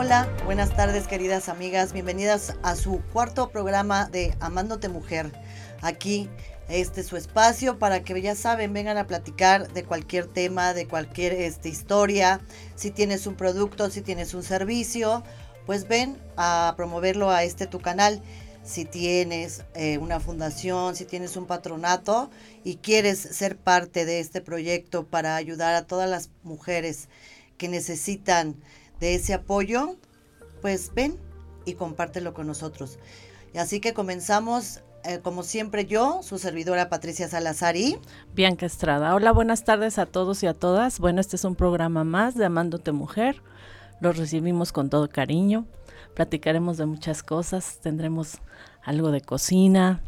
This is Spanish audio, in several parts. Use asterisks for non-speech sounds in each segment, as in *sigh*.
Hola, buenas tardes queridas amigas, bienvenidas a su cuarto programa de Amándote Mujer. Aquí este su espacio para que ya saben, vengan a platicar de cualquier tema, de cualquier este, historia. Si tienes un producto, si tienes un servicio, pues ven a promoverlo a este tu canal. Si tienes eh, una fundación, si tienes un patronato y quieres ser parte de este proyecto para ayudar a todas las mujeres que necesitan de ese apoyo, pues ven y compártelo con nosotros. Y así que comenzamos eh, como siempre yo, su servidora Patricia Salazar y Bianca Estrada. Hola, buenas tardes a todos y a todas. Bueno, este es un programa más de Amándote Mujer. Los recibimos con todo cariño. Platicaremos de muchas cosas. Tendremos algo de cocina.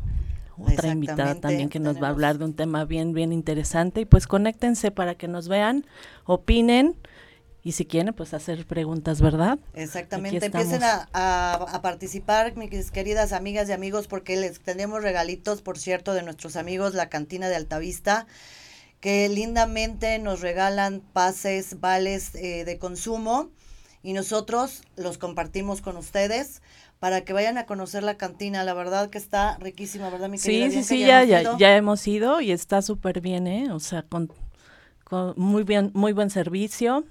Otra invitada también que nos va a hablar de un tema bien, bien interesante. Y pues conéctense para que nos vean, opinen y si quieren, pues hacer preguntas, ¿verdad? Exactamente, empiecen a, participar, mis queridas amigas y amigos, porque les tenemos regalitos, por cierto, de nuestros amigos, la cantina de Altavista, que lindamente nos regalan pases, vales eh, de consumo y nosotros los compartimos con ustedes para que vayan a conocer la cantina. La verdad que está riquísima, ¿verdad, mi querida? Sí, sí, sí, ya, ya, ya, hemos ido y está súper bien, ¿eh? O sea, con, con muy bien, muy buen servicio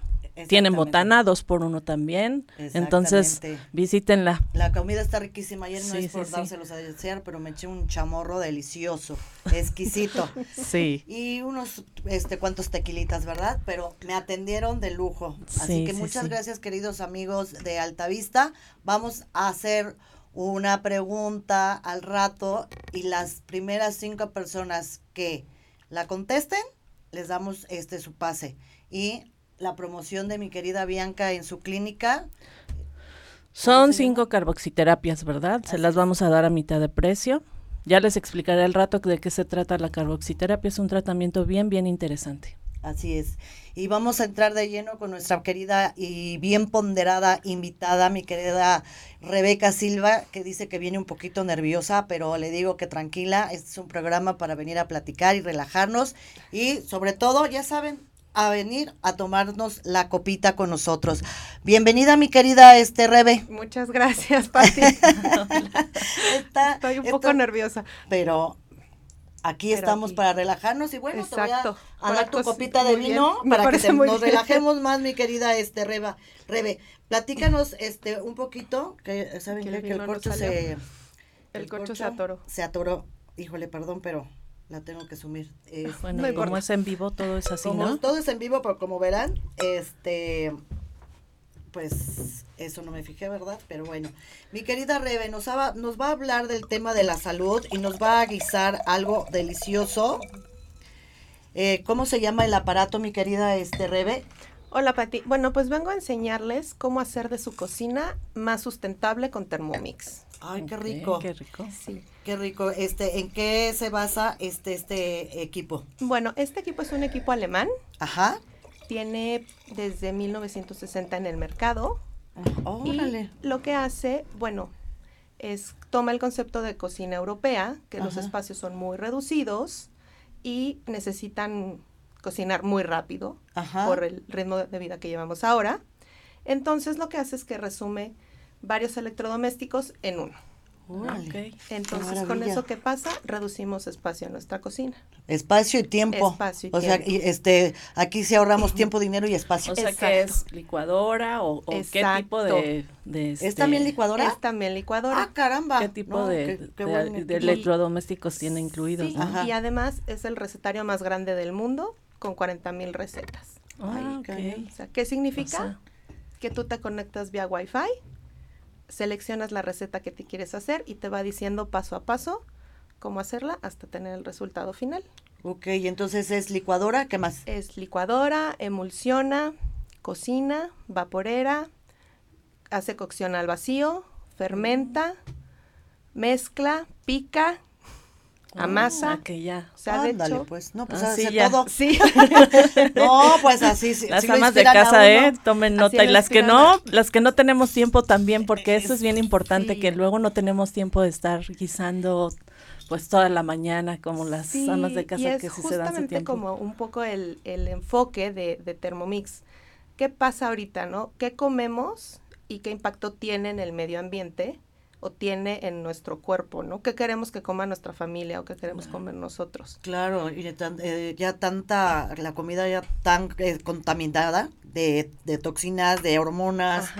tienen botana, dos por uno también. Entonces, visítenla. La comida está riquísima. Ayer no es por dárselos a desear, pero me eché un chamorro delicioso, exquisito. *laughs* sí. Y unos, este, cuantos tequilitas, ¿verdad? Pero me atendieron de lujo. Así que muchas gracias, queridos amigos de Altavista. Vamos a hacer una pregunta al rato y las primeras cinco personas que la contesten, les damos este su pase. Y la promoción de mi querida Bianca en su clínica. Son cinco carboxiterapias, ¿verdad? Se las vamos a dar a mitad de precio. Ya les explicaré al rato de qué se trata la carboxiterapia. Es un tratamiento bien, bien interesante. Así es. Y vamos a entrar de lleno con nuestra querida y bien ponderada invitada, mi querida Rebeca Silva, que dice que viene un poquito nerviosa, pero le digo que tranquila, este es un programa para venir a platicar y relajarnos. Y sobre todo, ya saben, a venir a tomarnos la copita con nosotros. Bienvenida, mi querida este Rebe. Muchas gracias, Pati. *laughs* Estoy un poco nerviosa. Pero aquí estamos para relajarnos y bueno, Exacto. te voy a, dar tu copita de vino para que nos relajemos más, mi querida este Reba. Rebe, platícanos este un poquito, que saben que, el corcho se el, corcho se atoró. Se atoró. Híjole, perdón, pero la tengo que sumir. *laughs* bueno, como es en vivo, todo es así, como ¿no? Todo es en vivo, pero como verán, este, pues eso no me fijé, ¿verdad? Pero bueno, mi querida Rebe nos, va, nos va a hablar del tema de la salud y nos va a guisar algo delicioso. Eh, ¿Cómo se llama el aparato, mi querida este Rebe? Hola Pati. Bueno, pues vengo a enseñarles cómo hacer de su cocina más sustentable con Thermomix. Ay, qué rico. Qué rico. Sí. Qué rico. Este, ¿en qué se basa este este equipo? Bueno, este equipo es un equipo alemán. Ajá. Tiene desde 1960 en el mercado. órale. Y lo que hace, bueno, es toma el concepto de cocina europea, que los espacios son muy reducidos y necesitan cocinar muy rápido por el ritmo de vida que llevamos ahora. Entonces lo que hace es que resume varios electrodomésticos en uno. Entonces, con eso que pasa, reducimos espacio en nuestra cocina. Espacio y tiempo. Espacio y o sea, este, aquí sí ahorramos tiempo, dinero y espacio. O sea, que es licuadora o, qué tipo de, ¿Es este, también licuadora? Es también licuadora. Ah, caramba. ¿Qué tipo de, electrodomésticos tiene incluidos? y además es el recetario más grande del mundo con 40 mil recetas. Ah, ¿qué significa? que tú te conectas vía Wi-Fi, seleccionas la receta que te quieres hacer y te va diciendo paso a paso cómo hacerla hasta tener el resultado final. Ok, entonces es licuadora, ¿qué más? Es licuadora, emulsiona, cocina, vaporera, hace cocción al vacío, fermenta, mezcla, pica, amasa. Ah, que ya. O sea, de hecho, pues, no, pues así ah, todo. Sí. *laughs* no, pues así. Las amas de casa, ¿eh? Tomen nota. y las que no, las que no tenemos tiempo también, porque eso es bien importante, que luego no tenemos tiempo de estar guisando pues toda la mañana como las amas de casa que sí se dan su tiempo. como un poco el, el enfoque de, de Thermomix. ¿Qué pasa ahorita, no? ¿Qué comemos? y qué impacto tiene en el medio ambiente o tiene en nuestro cuerpo, ¿no? ¿Qué queremos que coma nuestra familia o qué queremos comer nosotros? Claro, y eh, ya tanta, la comida ya tan eh, contaminada de, de, toxinas, de hormonas,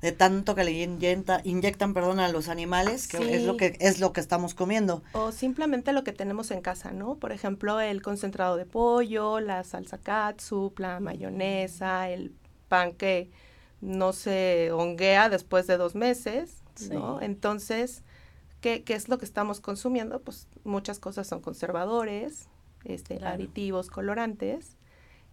de tanto que le inyecta, inyectan, perdón, a los animales, que es lo que es lo que estamos comiendo. O simplemente lo que tenemos en casa, ¿no? Por ejemplo, el concentrado de pollo, la salsa katsu, la mayonesa, el pan que no se honguea después de dos meses, ¿no? Entonces, ¿qué, ¿qué, es lo que estamos consumiendo? Pues muchas cosas son conservadores, este, aditivos, colorantes.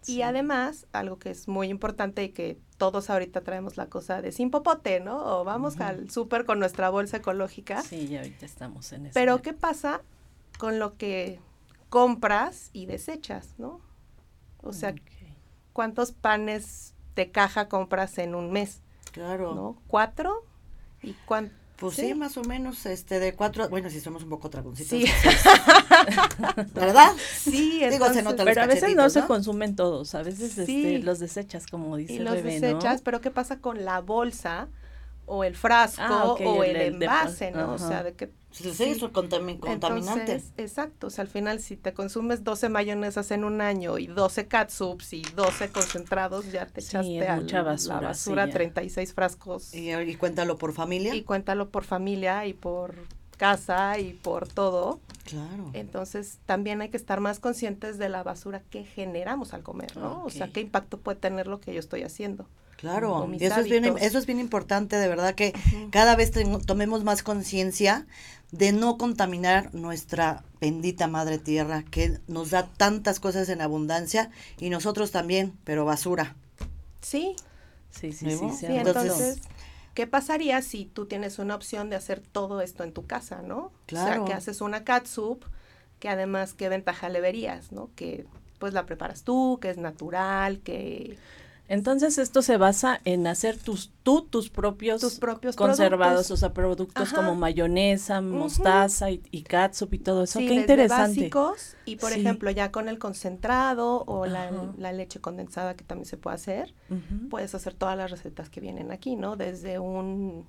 Y además, algo que es muy importante y que todos ahorita traemos la cosa de sin popote, ¿no? O vamos al súper con nuestra bolsa ecológica. Sí, ya ahorita estamos en eso. Pero ¿qué pasa con lo que compras y desechas, ¿no? O sea, ¿cuántos panes de caja compras en un mes? Claro. ¿No? ¿Cuatro? ¿Y cuánto? Pues ¿Sí? más o menos, este, de cuatro, bueno, si somos un poco tragoncitos. Sí. *laughs* ¿Verdad? Sí, Digo, se nota Pero a veces no, se consumen todos, a veces este, los desechas, como dice y los desechas, pero ¿qué pasa con la bolsa o el frasco ah, o el, envase, ¿no? O sea, de que Sí, es contaminante. exacto, o sea, al final si te consumes 12 mayonesas en un año y 12 catsups y 12 concentrados, ya te echaste a mucha basura, la basura, 36 frascos. Y, y cuéntalo por familia. Y cuéntalo por familia y por casa y por todo. Claro. Entonces, también hay que estar más conscientes de la basura que generamos al comer, ¿no? O sea, qué impacto puede tener lo que yo estoy haciendo. Claro, eso es, bien, eso es bien importante, de verdad que cada vez tomemos más conciencia de no contaminar nuestra bendita madre tierra que nos da tantas cosas en abundancia y nosotros también, pero basura. Sí. Sí, sí, sí. entonces, ¿qué pasaría si tú tienes una opción de hacer todo esto en tu casa, no? Claro. O sea, que haces una catsup, que además, ¿qué ventaja le verías, no? Que pues la preparas tú, que es natural, que entonces esto se basa en hacer tus tú tus propios, tus propios conservados, o sea, productos como mayonesa, mostaza y, y, catsup y todo eso. Qué interesante. Básicos, y por ejemplo, ya con el concentrado o la, leche condensada que también se puede hacer, puedes hacer todas las recetas que vienen aquí, ¿no? Desde un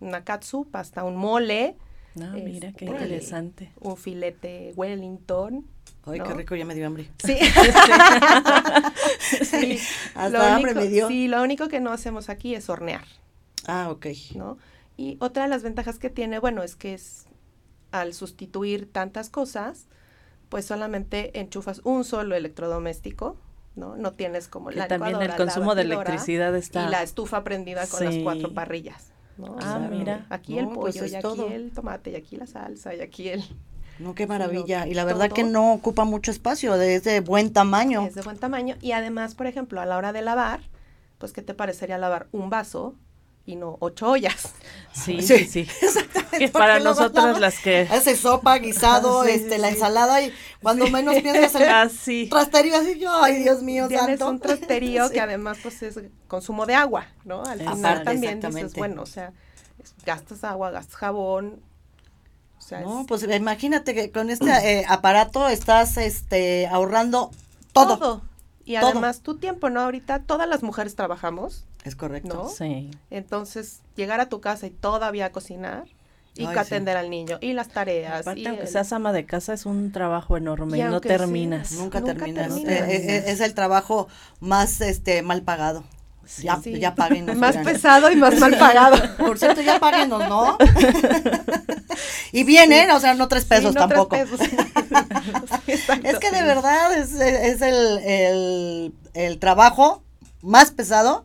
una catsup hasta un mole. Ah, mira, qué este, interesante. Un filete Wellington Ay, qué rico, ya me dio hambre. Sí. *laughs* sí. Hasta hambre me dio. Sí, lo único que no hacemos aquí es hornear. Ah, ok. ¿No? Y otra de las ventajas que tiene, bueno, es que es al sustituir tantas cosas, pues solamente enchufas un solo electrodoméstico, ¿no? No tienes como que la también el consumo de electricidad está y la estufa prendida con las cuatro parrillas. ¿no? Ah, mira. Aquí el pues pollo y aquí el tomate y aquí la salsa y aquí el no, qué maravilla. y la verdad que no ocupa mucho espacio, es de buen tamaño. Es de buen tamaño. Y además, por ejemplo, a la hora de lavar, pues, ¿qué te parecería lavar un vaso y no ocho ollas? *laughs* Sí, sí, sí. Exactamente. para nosotras las que... Hace sopa, guisado, *laughs* este, la ensalada y cuando menos piensas en *laughs* ah, trasterío, así yo, ay Dios mío Tienes un trasterío que además pues es consumo de agua, ¿no? Al final también dices, bueno, o sea, gastas agua, gastas jabón, no, pues imagínate que con este eh, aparato estás este ahorrando todo. Y además tu tiempo, ¿no? Ahorita todas las mujeres trabajamos. Es correcto. Sí. Entonces, llegar a tu casa y todavía cocinar y atender al niño y las tareas. Aparte, aunque seas ama de casa, es un trabajo enorme y, no terminas. nunca, terminas. Eh, eh, es, el trabajo más este mal pagado ya, ya *laughs* Más pesado y más mal pagado. *laughs* Por cierto, ya páguenos, ¿no? *laughs* y bien, ¿eh? O sea, no tres pesos tampoco. es que de verdad es, el, el, trabajo más pesado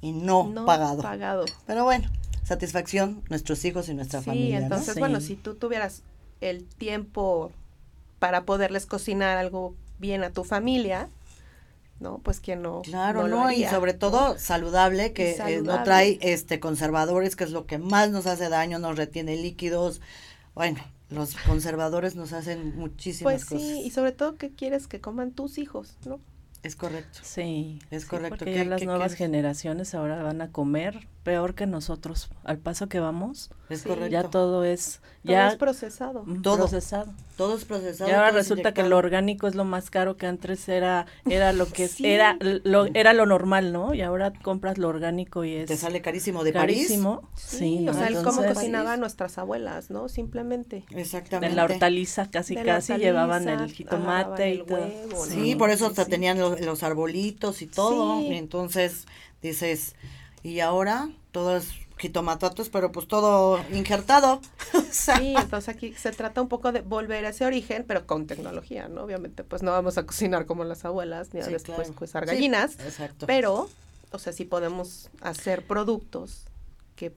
y no, pagado. pagado. Pero bueno, satisfacción, nuestros hijos y nuestra familia. Sí, entonces, bueno, si tú tuvieras el tiempo para poderles cocinar algo bien a tu familia, ¿no? Pues que no. Claro, no, y sobre todo saludable, que eh, no trae este conservadores, que es lo que más nos hace daño, nos retiene líquidos. Bueno, los conservadores nos hacen muchísimas pues cosas. sí, y sobre todo, ¿qué quieres que coman tus hijos, no? Es correcto. Sí. Es correcto. Porque ya las nuevas generaciones ahora van a comer peor que nosotros. Al paso que vamos, es correcto. ya todo es ya es procesado. Todo procesado. Todo es procesado. Y ahora resulta que lo orgánico es lo más caro que antes era era lo que era lo era lo normal, ¿no? Y ahora compras lo orgánico y es te sale carísimo de carísimo. París. Sí, o sea, el cómo cocinaban nuestras abuelas, ¿no? Simplemente. Exactamente. De la hortaliza casi casi llevaban el jitomate y todo. Sí, por eso hasta tenían los, arbolitos y todo. Y entonces dices, y ahora todo es jitomatatos, pero pues todo injertado. *laughs* sí, entonces aquí se trata un poco de volver a ese origen, pero con tecnología, ¿no? Obviamente, pues no vamos a cocinar como las abuelas, ni a después claro. gallinas. exacto. Pero, o sea, sí podemos hacer productos que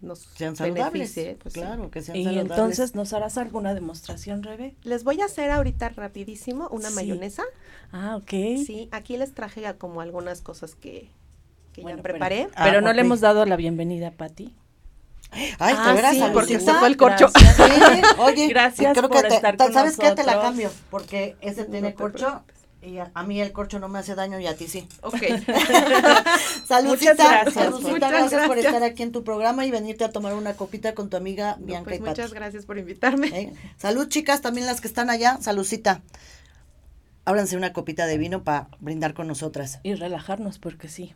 nos sean saludables. Pues, claro, que sean y entonces, ¿nos harás alguna demostración, Rebe? Les voy a hacer ahorita rapidísimo una mayonesa. Ah, ok. Sí, aquí les traje como algunas cosas que, que ya preparé. Pero, ah, no le hemos dado la bienvenida a Pati. Ay, ah, te verás, porque se fue el corcho. *laughs* Sí, oye, *laughs* gracias creo por que estar con ¿Sabes qué? Te la cambio, porque ese tiene corcho y a, mí el corcho no me hace daño y a ti sí. Ok. *laughs* Saludcita, muchas gracias. muchas gracias, por estar aquí en tu programa y venirte a tomar una copita con tu amiga Bianca pues y Muchas gracias por invitarme. ¿Eh? Salud, chicas, también las que están allá. Saludcita. Ábranse una copita de vino para brindar con nosotras. Y relajarnos, porque sí.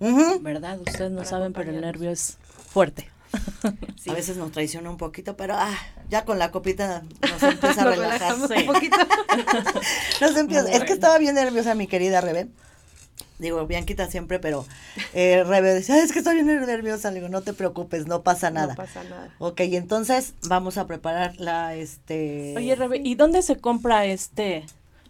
¿Verdad? Ustedes no saben, pero el nervio es fuerte. *laughs* A veces nos traiciona un poquito, pero ah, ya con la copita nos *laughs* empieza a relajar un poquito. *laughs* nos empieza, es que estaba bien nerviosa mi querida Rebe. Digo, Bianquita siempre, pero eh, Rebe decía, es que estoy bien nerviosa. Le digo, no te preocupes, no pasa nada. No pasa nada. Ok, entonces vamos a preparar la, este... Oye, Rebe, ¿y dónde se compra este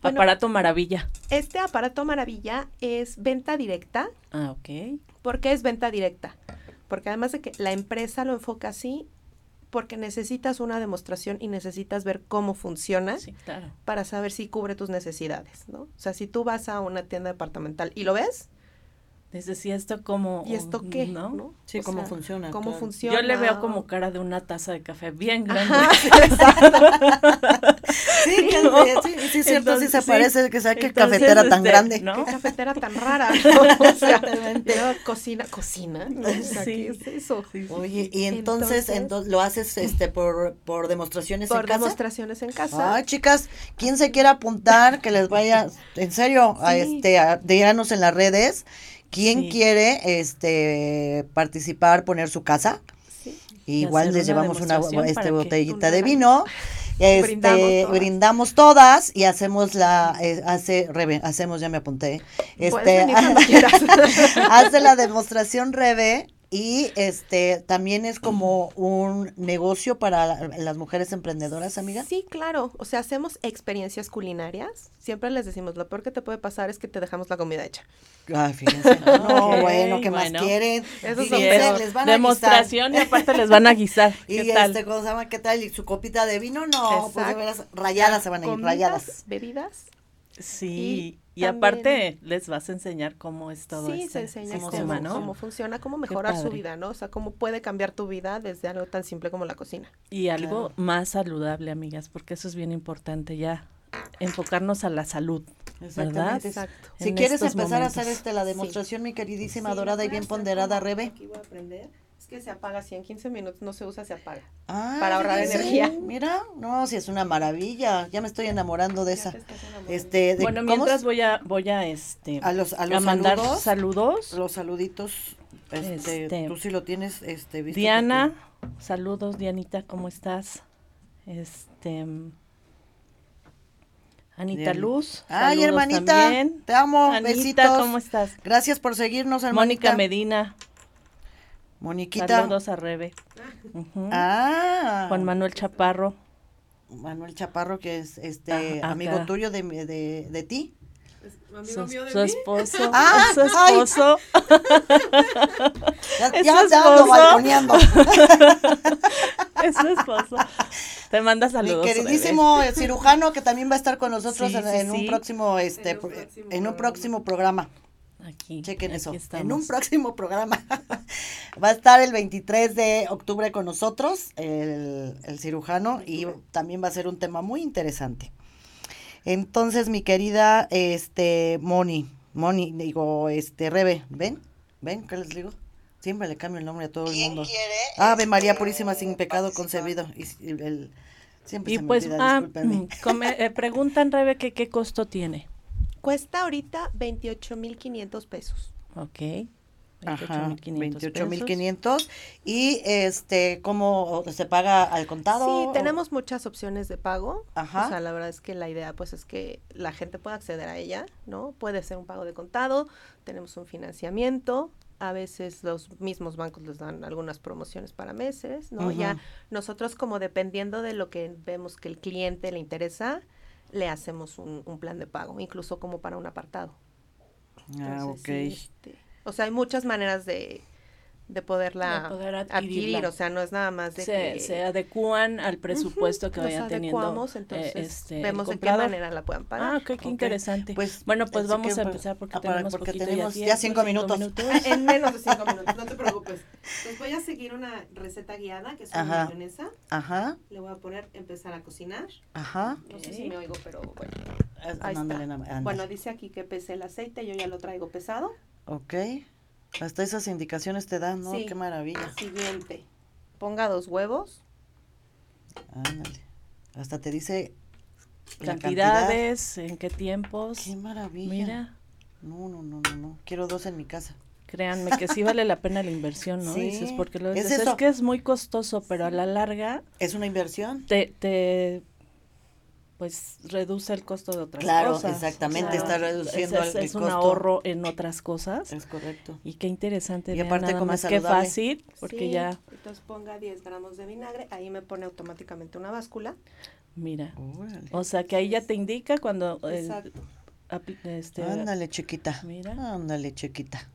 aparato maravilla? Este aparato maravilla es venta directa. Ah, ok. ¿Por qué es venta directa? porque además de que la empresa lo enfoca así, porque necesitas una demostración y necesitas ver cómo funciona para saber si cubre tus necesidades, ¿no? O sea, si tú vas a una tienda departamental y lo ves, es si esto como... ¿Y esto qué? ¿no? Sí, cómo funciona. ¿Cómo funciona? Yo le veo como cara de una taza de café bien grande. *laughs* *laughs* sí, *laughs* que, sí, sí, es cierto, sí se parece que sea que cafetera tan este, grande. ¿no? Qué cafetera tan rara. ¿no? *laughs* *laughs* Exactamente. cocina, cocina. sí. es eso? Oye, y entonces, entonces, lo haces este por, por demostraciones en casa. Por demostraciones en casa. Ah, chicas, ¿quién se quiera apuntar? Que les vaya, en serio, a este, a, díganos en las redes ¿Quién quiere este participar, poner su casa? Sí. Igual les llevamos una este, botellita de vino. Este, brindamos, todas y hacemos la eh, hace Rebe, hacemos ya me apunté. Este *laughs* hace la demostración Rebe y este también es como un negocio para las mujeres emprendedoras, amiga. Sí, claro. O sea, hacemos experiencias culinarias. Siempre les decimos, lo peor que te puede pasar es que te dejamos la comida hecha. Ay, fíjense. *laughs* No, bueno, ¿qué más quieren? Eso es les van Demostración y aparte les van a guisar. *laughs* ¿Qué y tal? este, ¿cómo se llama? ¿Qué tal? ¿Y su copita de vino? No, pues de veras, rayadas se van a ir, rayadas. bebidas. Sí, y, aparte les vas a enseñar cómo es todo sí, se este enseña cómo, cómo, funciona, cómo mejorar su vida, ¿no? O sea, cómo puede cambiar tu vida desde algo tan simple como la cocina. Y algo más saludable, amigas, porque eso es bien importante ya, enfocarnos a la salud, ¿verdad? Exacto. Si quieres empezar a hacer este la demostración, mi queridísima, dorada y bien ponderada, Rebe. Aquí voy a aprender que se apaga, si en 15 minutos no se usa, se apaga. Ah, para ahorrar energía. Mira, no, si es una maravilla. Ya me estoy enamorando de esa. Este, bueno, mientras voy a, voy a, este, a los, a, mandar saludos. Los saluditos. Este, este, tú sí lo tienes, este, Diana, saludos, Dianita, ¿cómo estás? Este. Anita Luz. Ay, hermanita. Te amo. Anita, besitos. ¿cómo estás? Gracias por seguirnos, hermanita. Mónica Medina. Moniquita. Saludos a Rebe. Ah. Juan Manuel Chaparro. Manuel Chaparro, que es este amigo tuyo de, de, de ti. Su, su, esposo. *laughs* Ah, su esposo. ya, ya es balconeando. *laughs* es su esposo. Te manda saludos. Mi queridísimo cirujano que también va a estar con nosotros en, un próximo este en un próximo programa. Aquí. Chequen eso. En un próximo programa. *laughs* Va a estar el 23 de octubre con nosotros, el, cirujano, y también va a ser un tema muy interesante. Entonces, mi querida, este, Moni, Moni, digo, este, Rebe, ¿ven? ¿Ven qué les digo? Siempre le cambio el nombre a todo el mundo. Quiere Ave María este, Purísima sin pecado concebido. Y, el, siempre y pues, ah, mm, *laughs* eh, preguntan, Rebe, que qué costo tiene. Cuesta ahorita 28.500 pesos. Ok. 28.500 y este cómo se paga al contado sí tenemos muchas opciones de pago. Ajá. o sea la verdad es que la idea pues es que la gente pueda acceder a ella no puede ser un pago de contado tenemos un financiamiento. A veces los mismos bancos les dan algunas promociones para meses no ya nosotros como dependiendo de lo que vemos que el cliente le interesa le hacemos un, plan de pago incluso como para un apartado. Ah ok. este, o sea, hay muchas maneras de, de poderla adquirir, o sea, no es nada más de se, que... Se adecúan al presupuesto que vayan teniendo. Eh, entonces este, vemos de qué manera la puedan pagar. Ah, qué interesante. Pues, bueno, pues vamos a empezar porque, ah, tenemos, porque tenemos ya, cinco, minutos. *laughs* en menos de cinco minutos, no te preocupes. Pues voy a seguir una receta guiada, que es una mayonesa. Ajá. Le voy a poner empezar a cocinar. Ajá. No sé si me oigo, pero bueno. Ahí está. Bueno, dice aquí que pese el aceite, yo ya lo traigo pesado. Ok. Hasta esas indicaciones te dan, ¿no? Qué maravilla. Siguiente. Ponga dos huevos. Ándale. Hasta te dice cantidades, en qué tiempos. Qué maravilla. Mira. No, no, no, no, no. Quiero dos en mi casa. Créanme que sí vale la pena la inversión, ¿no? *laughs* Sí. Dices, porque lo ¿Es, es que es muy costoso, pero a la larga. ¿Es una inversión? Te, te pues reduce el costo de otras cosas. Claro, exactamente, está reduciendo es, es, es un ahorro en otras cosas. Es correcto. Y qué interesante. Y aparte nada más qué fácil, porque ya. Entonces ponga 10 gramos de vinagre, ahí me pone automáticamente una báscula. Mira. O sea que ahí ya te indica cuando. Exacto. este, Ándale, chiquita. Mira. Ándale, chiquita.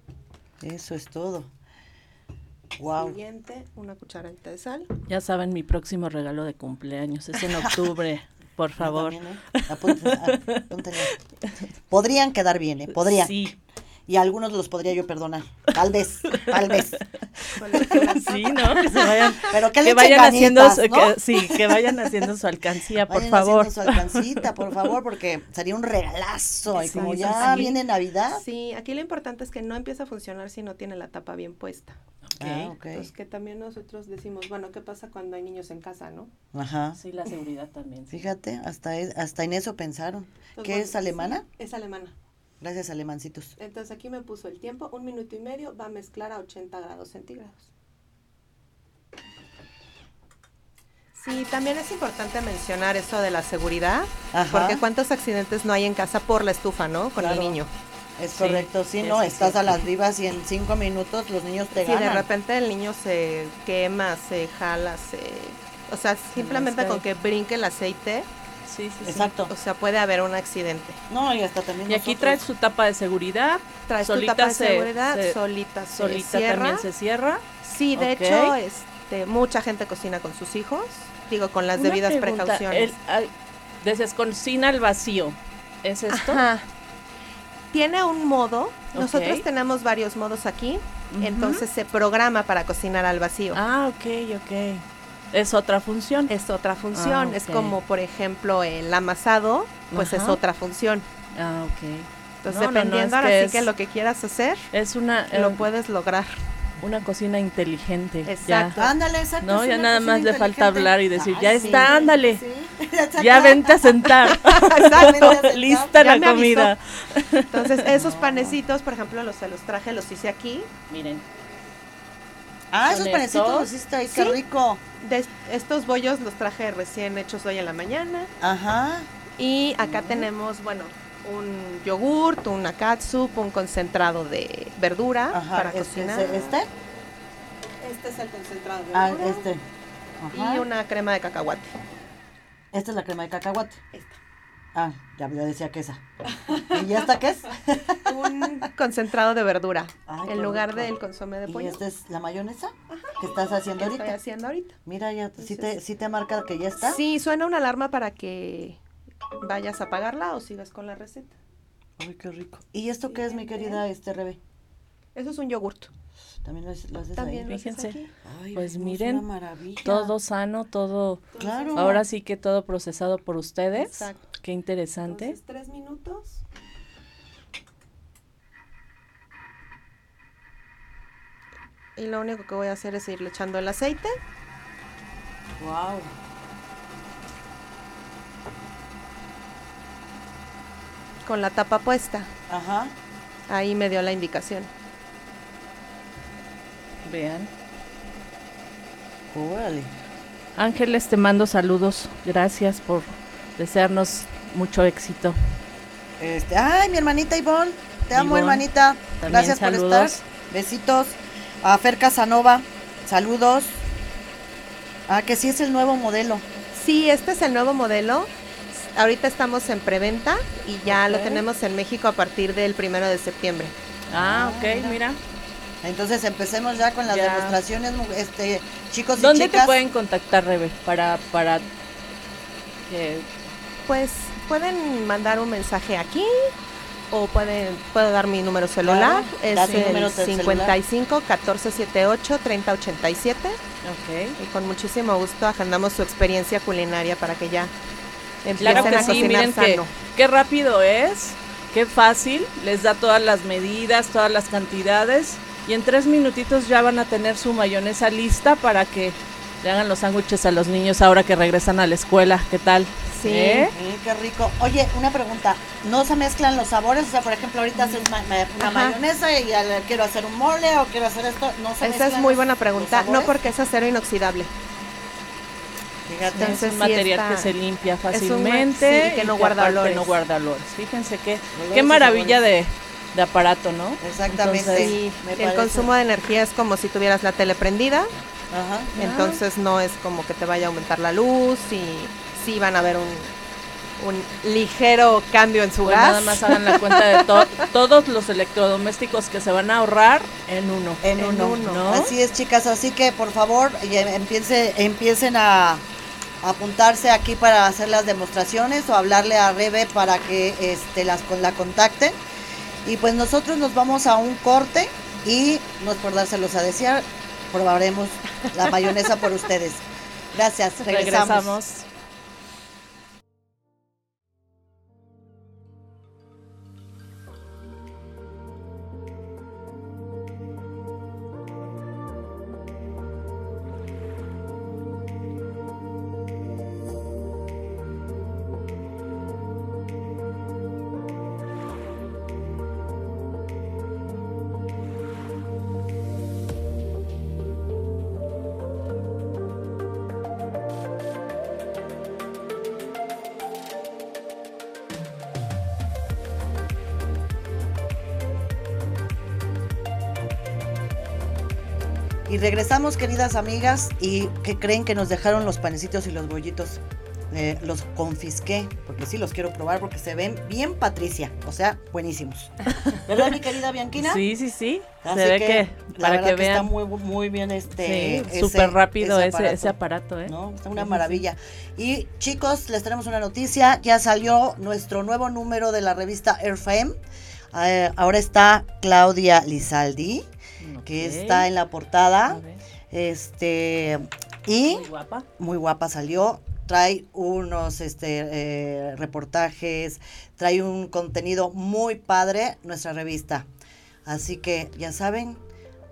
Eso es todo. Wow. Siguiente, una cucharadita de sal. Ya saben, mi próximo regalo de cumpleaños es en octubre. *laughs* Por favor. ¿eh? *laughs* Podrían quedar bien, ¿eh? Podrían. Sí. Y algunos los podría yo perdonar. Tal vez, tal vez. *laughs* Sí, ¿no? Que se vayan, Pero que, vayan haciendo, su, sí, que vayan haciendo su alcancía, por favor. su alcancita, por favor, porque sería un regalazo. y como ya viene Navidad. Sí, aquí lo importante es que no empieza a funcionar si no tiene la tapa bien puesta. Ah, okay. Pues que también nosotros decimos, bueno, ¿qué pasa cuando hay niños en casa, no? Ajá. Sí, la seguridad también. Fíjate, hasta, hasta en eso pensaron. ¿Qué es alemana? es alemana. Gracias, alemancitos. Entonces aquí me puso el tiempo, un minuto y medio, va a mezclar a 80 grados centígrados. Sí, también es importante mencionar eso de la seguridad, porque cuántos accidentes no hay en casa por la estufa, ¿no? Con el niño. Es correcto, sí, no, estás a las vivas y en cinco minutos los niños te ganan. Sí, de repente el niño se quema, se jala, se... O sea, simplemente con que brinque el aceite, Sí, sí, Exacto. O sea, puede haber un accidente. No, y hasta también. Y aquí trae su tapa de seguridad. Trae su tapa de seguridad, solita se solita cierra. también se cierra. Sí, de hecho, este, mucha gente cocina con sus hijos, digo, con las debidas precauciones. El, cocina al vacío. ¿Es esto? Ajá tiene un modo. Nosotros tenemos varios modos aquí. Entonces se programa para cocinar al vacío. Ah, ok, ok. Es otra función. Es otra función. Ah, es como, por ejemplo, el amasado, pues es otra función. Ah, ok. Entonces, dependiendo ahora sí que lo que quieras hacer, es una, lo puedes lograr una cocina inteligente. Exacto. Ándale, exacto. No, ya nada más le falta hablar y decir, ya está, ándale. *laughs* Ya vente a sentar. *laughs* *laughs* Lista la comida. Entonces, esos panecitos, por ejemplo, los se los traje, los hice aquí. Miren. Ah, esos panecitos los hiciste ahí, qué rico. De estos bollos los traje recién hechos hoy en la mañana. Ajá. Y acá tenemos, bueno, un yogurt, una catsup, un concentrado de verdura para ¿este cocinar. ¿Este? Este es el concentrado de ah, verdura. Ah, este. Y una crema de cacahuate. Esta es la crema de cacahuate. Esta. Ah, ya yo decía que esa. ¿Y esta qué es? un concentrado de verdura en lugar del consomé de pollo. ¿Y esta es la mayonesa Ajá. que estás haciendo ahorita? Estoy haciendo ahorita. Mira, ya, ¿sí, te, ¿sí te marca que ya está? Sí, suena una alarma para que vayas a pagarla o sigas con la receta. Ay, qué rico. ¿Y esto qué es, mi querida este Rebe? Eso es un yogurt. También lo, haces También Fíjense. pues miren, todo sano, todo. Claro. Ahora sí que todo procesado por ustedes. Exacto. Qué interesante. Entonces, tres minutos. Y lo único que voy a hacer es irle echando el aceite. Wow. Con la tapa puesta. Ajá. Ahí me dio la indicación. Vean. Órale. Ángeles, te mando saludos. Gracias por desearnos mucho éxito. Este, ay, mi hermanita Ivonne. Te amo, hermanita. Gracias por estar. Besitos. A Fer Casanova. Saludos. Ah, que sí es el nuevo modelo. Sí, este es el nuevo modelo. Ahorita estamos en preventa y ya lo tenemos en México a partir del primero de septiembre. Ah, ok, mira. Entonces empecemos ya con las demostraciones, este, chicos y ¿Dónde te pueden contactar, Rebe? Para, para Pues pueden mandar un mensaje aquí o pueden, puedo dar mi número celular. es el 55 1478 3087. Ok. Y con muchísimo gusto agendamos su experiencia culinaria para que ya empiecen claro que sí, miren qué rápido es, qué fácil, les da todas las medidas, todas las cantidades y en tres minutitos ya van a tener su mayonesa lista para que le hagan los sándwiches a los niños ahora que regresan a la escuela. ¿Qué tal? Sí, ¿Eh? qué rico. Oye, una pregunta, ¿no se mezclan los sabores? O sea, por ejemplo, ahorita haces una mayonesa y quiero hacer un mole o quiero hacer esto, ¿no se Esa es muy buena pregunta, no porque es acero inoxidable. Fíjate, es un material que se limpia fácilmente y que no guarda olores. no guarda olores. Fíjense qué, qué maravilla de, de aparato, ¿no? Exactamente. el consumo de energía es como si tuvieras la tele prendida. Ajá. Entonces no es como que te vaya a aumentar la luz y sí van a ver un, un ligero cambio en su pues gas. Nada más hagan la cuenta de *laughs* todos los electrodomésticos que se van a ahorrar en uno. En, uno, ¿no? Así es, chicas. Así que por favor empiece, empiecen a apuntarse aquí para hacer las demostraciones o hablarle a Rebe para que este, las, la contacten. Y pues nosotros nos vamos a un corte y no es por dárselos a desear, probaremos la mayonesa por ustedes. Gracias, regresamos. Regresamos, queridas amigas, y que creen que nos dejaron los panecitos y los bollitos. Eh, los confisqué, porque sí los quiero probar, porque se ven bien Patricia, o sea, buenísimos. *laughs* ¿Verdad, mi querida Bianquina? Sí, sí, sí. se ve que, para que, vean. está muy, muy bien este. súper rápido ese, aparato, ¿eh? ¿no? Está una maravilla. Y chicos, les tenemos una noticia. Ya salió nuestro nuevo número de la revista Airfame. Eh, ahora está Claudia Lizaldi que está en la portada. Este, y muy guapa. Muy guapa salió. Trae unos este, eh, reportajes, trae un contenido muy padre nuestra revista. Así que ya saben,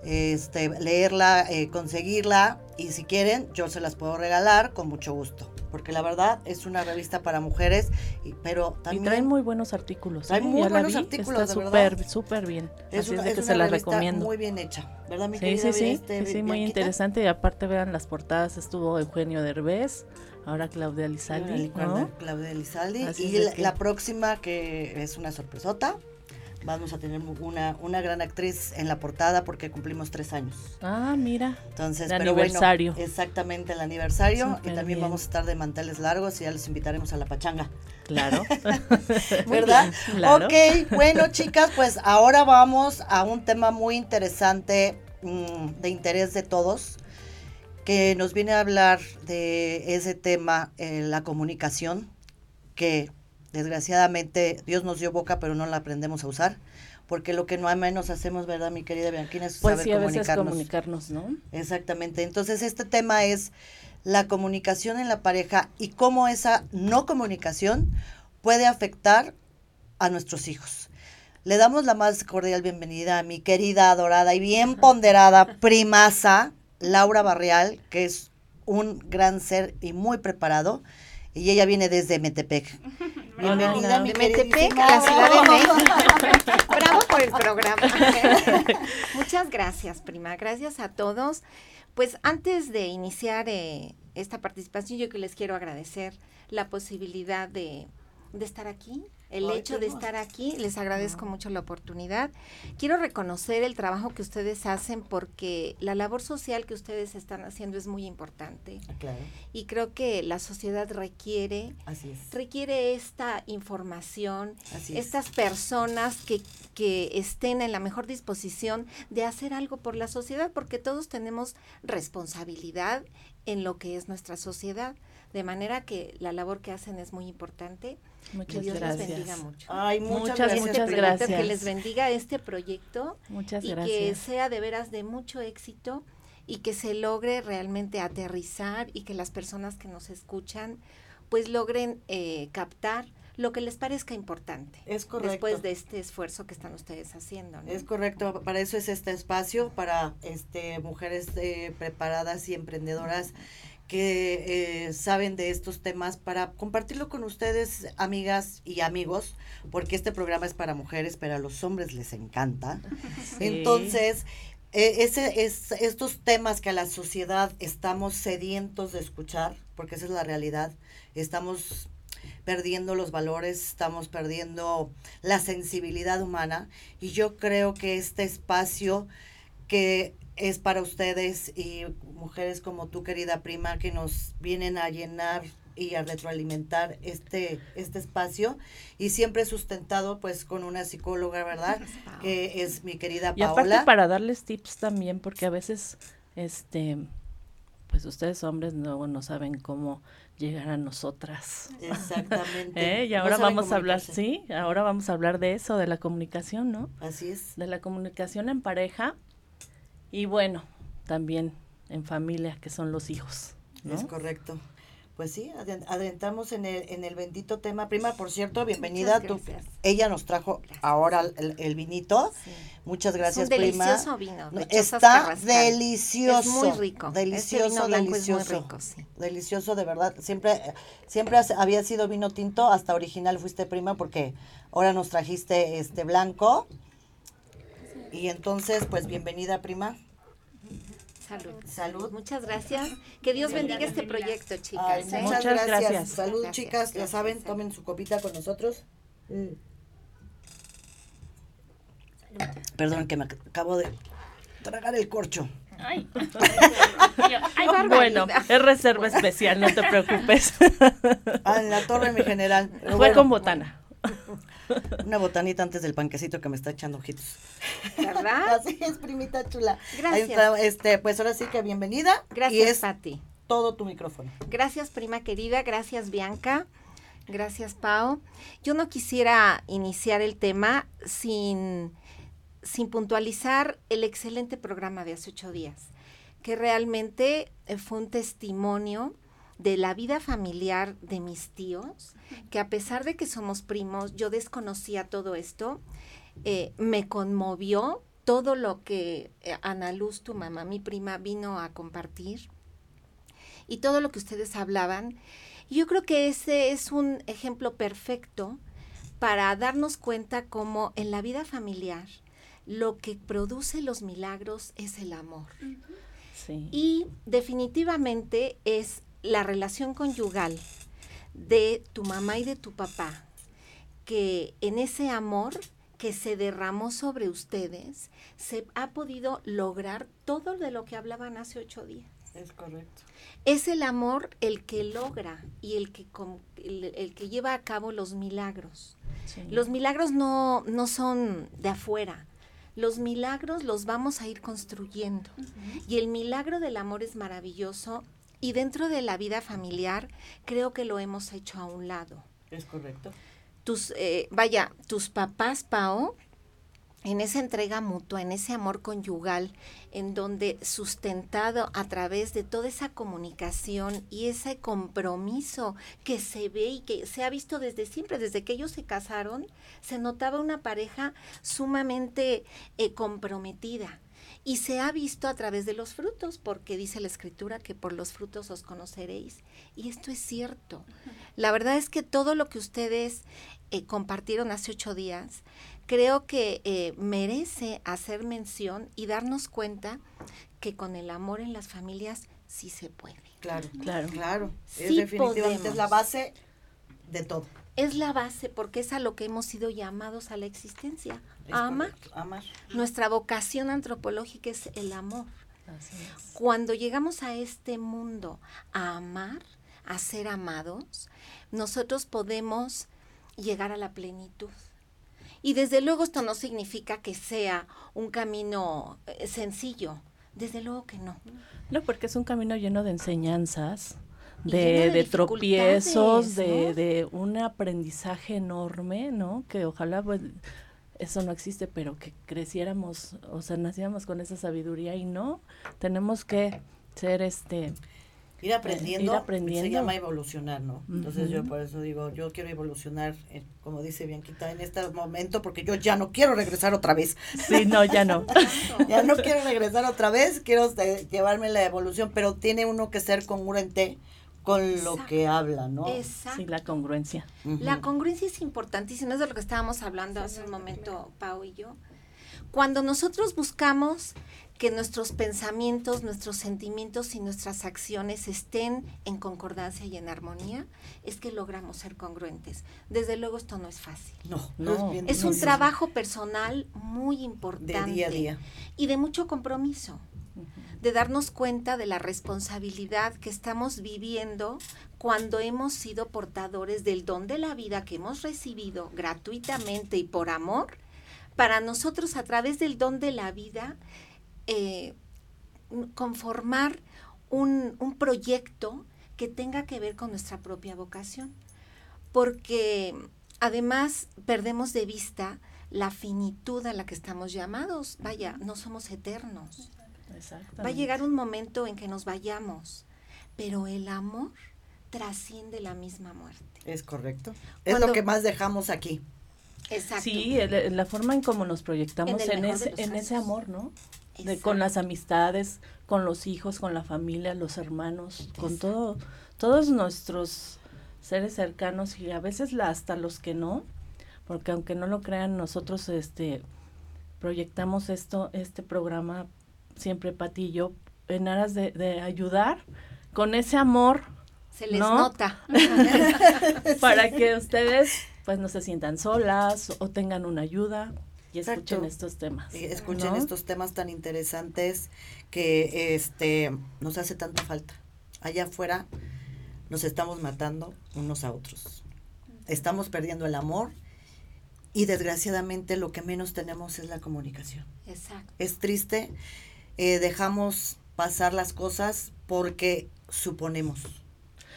este, leerla, eh, conseguirla y si quieren yo se las puedo regalar con mucho gusto porque la verdad es una revista para mujeres, y, pero también... Y traen muy buenos artículos. Traen ¿eh? muy buenos artículos, Está súper, súper bien. Es Así es de que se la recomiendo. muy bien hecha, ¿verdad, mi sí, Sí, sí, este, sí, muy interesante. Y aparte vean las portadas, estuvo Eugenio Derbez, ahora Claudia Lizaldi, Claudia Lizaldi. y la, próxima que es una sorpresota, vamos a tener una, una gran actriz en la portada porque cumplimos tres años. Ah, mira. Entonces, el aniversario. exactamente el aniversario. y también vamos a estar de manteles largos y ya los invitaremos a la pachanga. Claro. *laughs* ¿Verdad? Ok, bueno, chicas, pues ahora vamos a un tema muy interesante mm, de interés de todos que nos viene a hablar de ese tema, eh, la comunicación, que Desgraciadamente, Dios nos dio boca, pero no la aprendemos a usar, porque lo que no hay menos hacemos, ¿verdad, mi querida Bianquina? Es pues saber comunicarnos. comunicarnos, ¿no? Exactamente. Entonces, este tema es la comunicación en la pareja y cómo esa no comunicación puede afectar a nuestros hijos. Le damos la más cordial bienvenida a mi querida, adorada y bien ponderada primasa, Laura Barrial, que es un gran ser y muy preparado. Y ella viene desde Metepec. *laughs* Bienvenida, mi Metepec, la Ciudad de México. *laughs* Bravo por el programa. *laughs* Muchas gracias, prima. Gracias a todos. Pues antes de iniciar eh, esta participación, yo que les quiero agradecer la posibilidad de, de estar aquí, el hecho de estar aquí. Les agradezco mucho la oportunidad. Quiero reconocer el trabajo que ustedes hacen porque la labor social que ustedes están haciendo es muy importante. Ah, claro. Y creo que la sociedad requiere, requiere esta información, estas personas que, que estén en la mejor disposición de hacer algo por la sociedad, porque todos tenemos responsabilidad en lo que es nuestra sociedad. De manera que la labor que hacen es muy importante. Muchas Dios gracias. les bendiga mucho. Ay, muchas, muchas, muchas gracias. Que les bendiga este proyecto. Muchas y que sea de veras de mucho éxito y que se logre realmente aterrizar y que las personas que nos escuchan pues logren eh, captar lo que les parezca importante. Es correcto. Después de este esfuerzo que están ustedes haciendo. Es correcto, para eso es este espacio, para este mujeres eh, preparadas y emprendedoras que eh, saben de estos temas para compartirlo con ustedes, amigas y amigos, porque este programa es para mujeres, pero a los hombres les encanta. *laughs* Entonces, e, ese, es, estos temas que a la sociedad estamos sedientos de escuchar, porque esa es la realidad, estamos perdiendo los valores, estamos perdiendo la sensibilidad humana y yo creo que este espacio que es para ustedes y mujeres como tú, querida prima, que nos vienen a llenar y a retroalimentar este, este espacio y siempre sustentado pues con una psicóloga, ¿verdad? *laughs* Que es mi querida Paola. Y aparte para darles tips también, porque a veces, este, pues ustedes hombres no, no saben cómo llegar a nosotras. Exactamente. *laughs* ¿Eh? Y ahora vamos a hablar, sí, ahora vamos a hablar de eso, de la comunicación, ¿no? Así es. De la comunicación en pareja y bueno, también en familia, que son los hijos. Es correcto. Pues sí, adentramos en el, en el bendito tema. Prima, por cierto, bienvenida. Tú, ella nos trajo ahora el, vinito. Muchas gracias, es un delicioso vino. Está delicioso. Es muy rico. Delicioso, delicioso. rico, Delicioso, de verdad. Siempre, siempre había sido vino tinto, hasta original fuiste prima, porque ahora nos trajiste este blanco. Y entonces, pues bienvenida, prima. Salud. Salud. Muchas gracias. Que Dios bendiga este proyecto, chicas. ¿eh? Muchas, gracias. Salud, chicas. ya saben, tomen su copita con nosotros. Mm. Perdón, que me acabo de tragar el corcho. Ay. *laughs* bueno, es reserva especial, no te preocupes. *laughs* Ah, en la torre, mi general. Fue con botana. Una botanita antes del panquecito que me está echando ojitos. ¿Verdad? *laughs* Así es, primita chula. Gracias. este, pues ahora sí que bienvenida. Gracias, Pati. Todo tu micrófono. Gracias, prima querida. Gracias, Bianca. Gracias, Pau. Yo no quisiera iniciar el tema sin, sin puntualizar el excelente programa de hace ocho días, que realmente eh, fue un testimonio de la vida familiar de mis tíos, que a pesar de que somos primos, yo desconocía todo esto, eh, me conmovió todo lo que eh, Ana Luz, tu mamá, mi prima, vino a compartir y todo lo que ustedes hablaban. Yo creo que ese es un ejemplo perfecto para darnos cuenta cómo en la vida familiar lo que produce los milagros es el amor. Y definitivamente es la relación conyugal de tu mamá y de tu papá, que en ese amor que se derramó sobre ustedes, se ha podido lograr todo de lo que hablaban hace ocho días. Es correcto. Es el amor el que logra y el que, el, que lleva a cabo los milagros. Los milagros no, no son de afuera, los milagros los vamos a ir construyendo. Y el milagro del amor es maravilloso y dentro de la vida familiar, creo que lo hemos hecho a un lado. Es correcto. Tus, eh, vaya, tus papás, Pao, en esa entrega mutua, en ese amor conyugal, en donde sustentado a través de toda esa comunicación y ese compromiso que se ve y que se ha visto desde siempre, desde que ellos se casaron, se notaba una pareja sumamente eh, comprometida. Y se ha visto a través de los frutos, porque dice la escritura que por los frutos os conoceréis. Y esto es cierto. La verdad es que todo lo que ustedes eh, compartieron hace ocho días creo que eh, merece hacer mención y darnos cuenta que con el amor en las familias sí se puede. Claro, claro, claro. es definitivamente es la base de todo. Es la base porque es a lo que hemos sido llamados a la existencia, a amar. amar. Nuestra vocación antropológica es el amor. Cuando llegamos a este mundo a amar, a ser amados, nosotros podemos llegar a la plenitud. Y desde luego esto no significa que sea un camino eh, sencillo, desde luego que no. No, porque es un camino lleno de enseñanzas, de, de, tropiezos, de, de, un aprendizaje enorme, ¿no? Que ojalá pues eso no existe, pero que creciéramos, o sea, naciéramos con esa sabiduría y no, tenemos que ser este Ir aprendiendo, ir aprendiendo. se llama evolucionar, ¿no? Entonces yo por eso digo, yo quiero evolucionar, eh, como dice Bianquita, en este momento, porque yo ya no quiero regresar otra vez. Sí, no, ya no. *laughs* ya no quiero regresar otra vez, quiero este, llevarme la evolución, pero tiene uno que ser congruente con lo que habla, ¿no? Exacto. Sí, la congruencia. La congruencia es importantísima, es de lo que estábamos hablando hace un momento, Pau y yo. Cuando nosotros buscamos que nuestros pensamientos, nuestros sentimientos y nuestras acciones estén en concordancia y en armonía, es que logramos ser congruentes. Desde luego esto no es fácil. No, no, es, es un trabajo personal muy importante. De día a día. Y de mucho compromiso. De darnos cuenta de la responsabilidad que estamos viviendo cuando hemos sido portadores del don de la vida que hemos recibido gratuitamente y por amor, para nosotros a través del don de la vida eh, conformar un, un, proyecto que tenga que ver con nuestra propia vocación. Porque además perdemos de vista la finitud a la que estamos llamados. Vaya, no somos eternos. Va a llegar un momento en que nos vayamos, pero el amor trasciende la misma muerte. Es correcto. es lo que más dejamos aquí. Exacto. Sí, la forma en cómo nos proyectamos en, ese, en ese amor, ¿no? con las amistades, con los hijos, con la familia, los hermanos, con todo, todos nuestros seres cercanos y a veces hasta los que no, porque aunque no lo crean, nosotros este proyectamos esto, este programa siempre Patillo, en aras de, ayudar con ese amor. Se les nota. *laughs* Para que ustedes pues no se sientan solas o tengan una ayuda, y escuchen estos temas. escuchen estos temas tan interesantes que este nos hace tanta falta. Allá afuera nos estamos matando unos a otros. Estamos perdiendo el amor y desgraciadamente lo que menos tenemos es la comunicación. Exacto. Es triste, eh, dejamos pasar las cosas porque suponemos.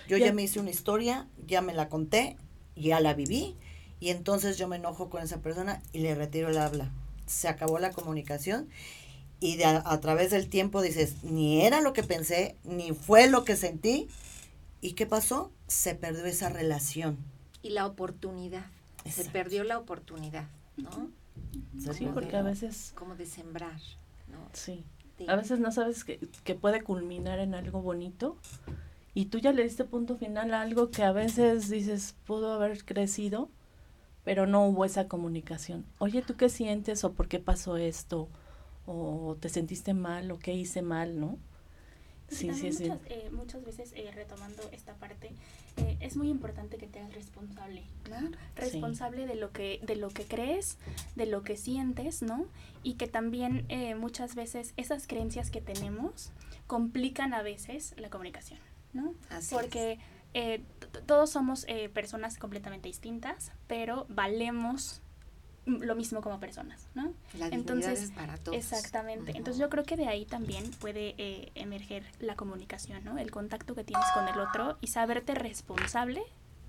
Yo ya me hice una historia, ya me la conté, ya la viví y entonces yo me enojo con esa persona y le retiro el habla. Se acabó la comunicación y de a, través del tiempo dices, ni era lo que pensé, ni fue lo que sentí. ¿Y qué pasó? Se perdió esa relación. Y la oportunidad. Se perdió la oportunidad, ¿no? Sí, porque a veces... Como de sembrar, ¿no? Sí. A veces no sabes que, que puede culminar en algo bonito y tú ya le diste punto final a algo que a veces dices pudo haber crecido pero no hubo esa comunicación. Oye, ¿tú qué sientes o por qué pasó esto? ¿O te sentiste mal o qué hice mal, no? Sí. Muchas, eh, muchas veces, eh, retomando esta parte, eh, es muy importante que te hagas responsable, ¿no? Responsable de lo que de lo que crees, de lo que sientes, ¿no? Y que también muchas veces esas creencias que tenemos complican a veces la comunicación, ¿no? Así Porque eh, todos somos eh, personas completamente distintas, pero valemos lo mismo como personas, ¿no? La Entonces, es para todos. Exactamente. Entonces yo creo que de ahí también puede eh, emerger la comunicación, ¿no? El contacto que tienes con el otro y saberte responsable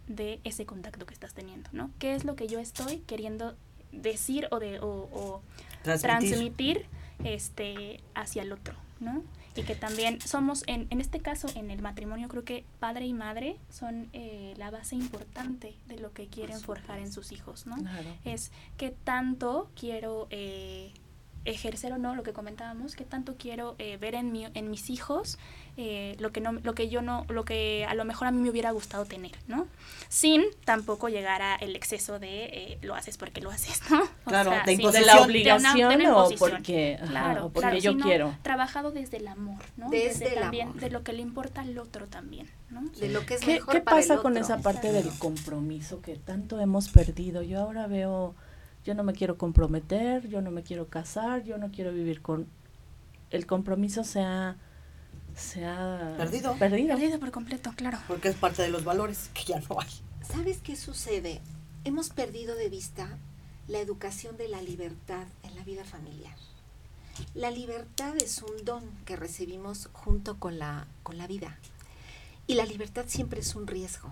de ese contacto que estás teniendo, ¿no? ¿Qué es lo que yo estoy queriendo decir o de o, transmitir. este hacia el otro, ¿no? Y que también somos, en, en este caso, en el matrimonio, creo que padre y madre son eh, la base importante de lo que quieren forjar en sus hijos, ¿no? Es que tanto quiero eh, ejercer o no lo que comentábamos, que tanto quiero eh, ver en, mi, en mis hijos eh, lo que no lo que yo no lo que a lo mejor a mí me hubiera gustado tener no sin tampoco llegar a el exceso de eh, lo haces porque lo haces no claro de, la obligación o porque claro, porque yo quiero. trabajado desde el amor no desde, también de lo que le importa al otro también no de lo que es ¿Qué, mejor ¿qué pasa con esa parte del compromiso que tanto hemos perdido yo ahora veo yo no me quiero comprometer yo no me quiero casar yo no quiero vivir con el compromiso sea se ha perdido. perdido. Perdido por completo, claro. Porque es parte de los valores que ya no hay. ¿Sabes qué sucede? Hemos perdido de vista la educación de la libertad en la vida familiar. La libertad es un don que recibimos junto con la, con la vida. Y la libertad siempre es un riesgo.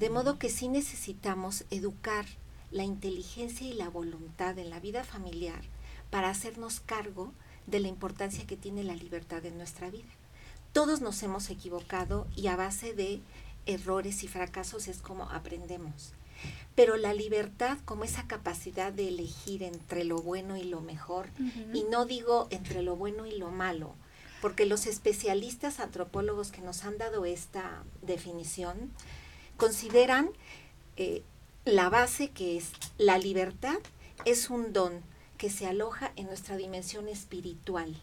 De modo que sí necesitamos educar la inteligencia y la voluntad en la vida familiar para hacernos cargo de la importancia que tiene la libertad en nuestra vida. Todos nos hemos equivocado y a base de errores y fracasos es como aprendemos. Pero la libertad como esa capacidad de elegir entre lo bueno y lo mejor, y no digo entre lo bueno y lo malo, porque los especialistas antropólogos que nos han dado esta definición consideran eh, la base que es la libertad es un don que se aloja en nuestra dimensión espiritual.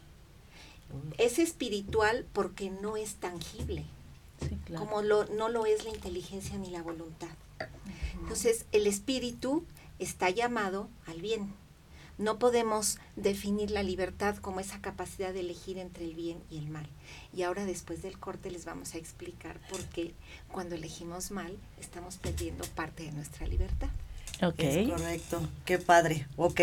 Es espiritual porque no es tangible, como lo, no lo es la inteligencia ni la voluntad. Entonces, el espíritu está llamado al bien. No podemos definir la libertad como esa capacidad de elegir entre el bien y el mal. Y ahora después del corte les vamos a explicar por qué cuando elegimos mal estamos perdiendo parte de nuestra libertad. Es correcto, qué padre. Ok,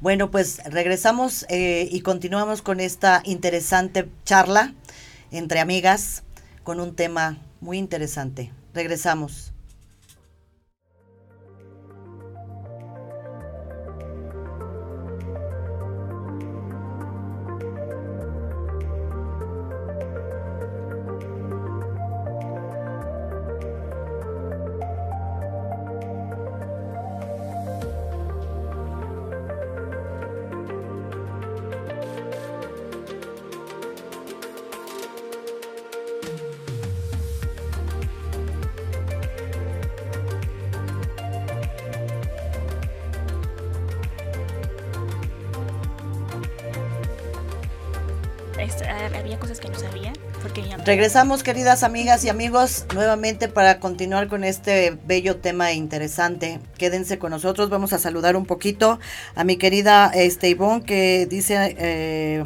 bueno, pues regresamos eh, y continuamos con esta interesante charla entre amigas con un tema muy interesante. Regresamos. Regresamos, queridas amigas y amigos, nuevamente para continuar con este bello tema interesante. Quédense con nosotros, vamos a saludar un poquito a mi querida este, Ivonne que dice... Eh,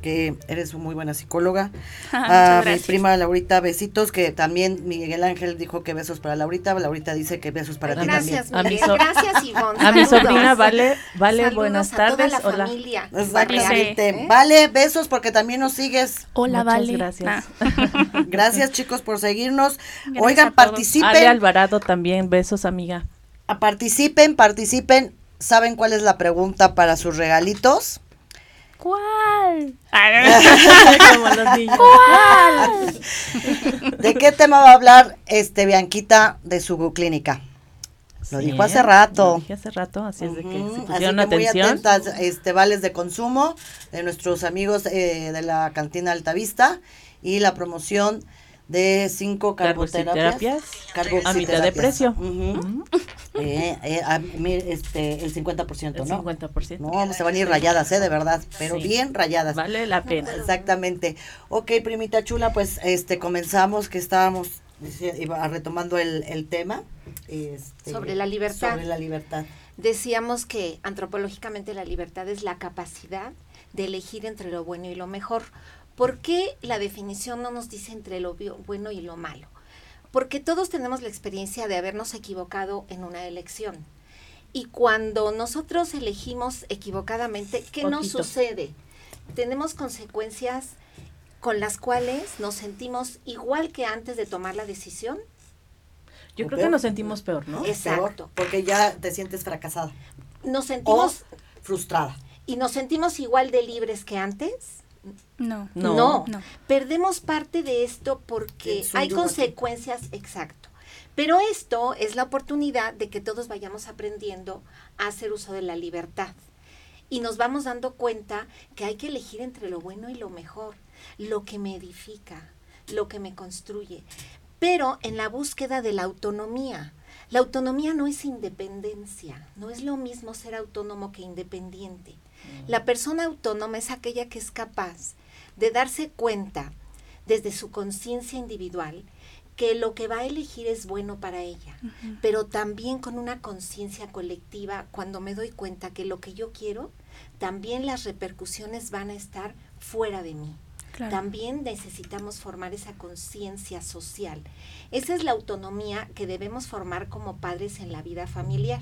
que eres muy buena psicóloga. *laughs* a mi prima Laurita, besitos, que también Miguel Ángel dijo que besos para Laurita. Laurita dice que besos para ti también. Gracias, gracias Ivonne. A mi sobrina Vale, Vale, buenas tardes. A toda la familia. Exactamente. ¿Eh? Vale, besos porque también nos sigues. Hola, Vale. Gracias. Ah. *laughs* gracias, chicos, por seguirnos. Oigan, participen. Ale Alvarado también, besos, amiga. participen, participen. ¿Saben cuál es la pregunta para sus regalitos? ¿Cuál? *laughs* ¿Cuál? *laughs* ¿De qué tema va a hablar este Bianquita de su clínica? Lo dijo hace rato. Lo dije hace rato, así es de que se pusieron así Muy atentas, este, vales de consumo de nuestros amigos eh, de la cantina Altavista y la promoción de cinco carboterapias. a mitad de precio. eh, eh, este, el 50%, el ¿no? 50%. No, se van a ir rayadas, ¿eh? De verdad, pero bien rayadas. Vale la pena. Exactamente. Ok, primita chula, pues este comenzamos que estábamos retomando el, el tema. Este, sobre la libertad. Sobre la libertad. Decíamos que antropológicamente la libertad es la capacidad de elegir entre lo bueno y lo mejor. ¿Por qué la definición no nos dice entre lo bueno y lo malo? Porque todos tenemos la experiencia de habernos equivocado en una elección. Y cuando nosotros elegimos equivocadamente, ¿qué nos sucede? Tenemos consecuencias con las cuales nos sentimos igual que antes de tomar la decisión. Yo creo que nos sentimos peor, ¿no? Exacto. porque ya te sientes fracasada. nos sentimos... frustrada. ¿Y nos sentimos igual de libres que antes? No. No. no. Perdemos parte de esto porque hay consecuencias, exacto. Pero esto es la oportunidad de que todos vayamos aprendiendo a hacer uso de la libertad. Y nos vamos dando cuenta que hay que elegir entre lo bueno y lo mejor, lo que me edifica, lo que me construye. Pero en la búsqueda de la autonomía. La autonomía no es independencia, no es lo mismo ser autónomo que independiente. La persona autónoma es aquella que es capaz de darse cuenta desde su conciencia individual que lo que va a elegir es bueno para ella, pero también con una conciencia colectiva cuando me doy cuenta que lo que yo quiero, también las repercusiones van a estar fuera de mí. También necesitamos formar esa conciencia social. Esa es la autonomía que debemos formar como padres en la vida familiar.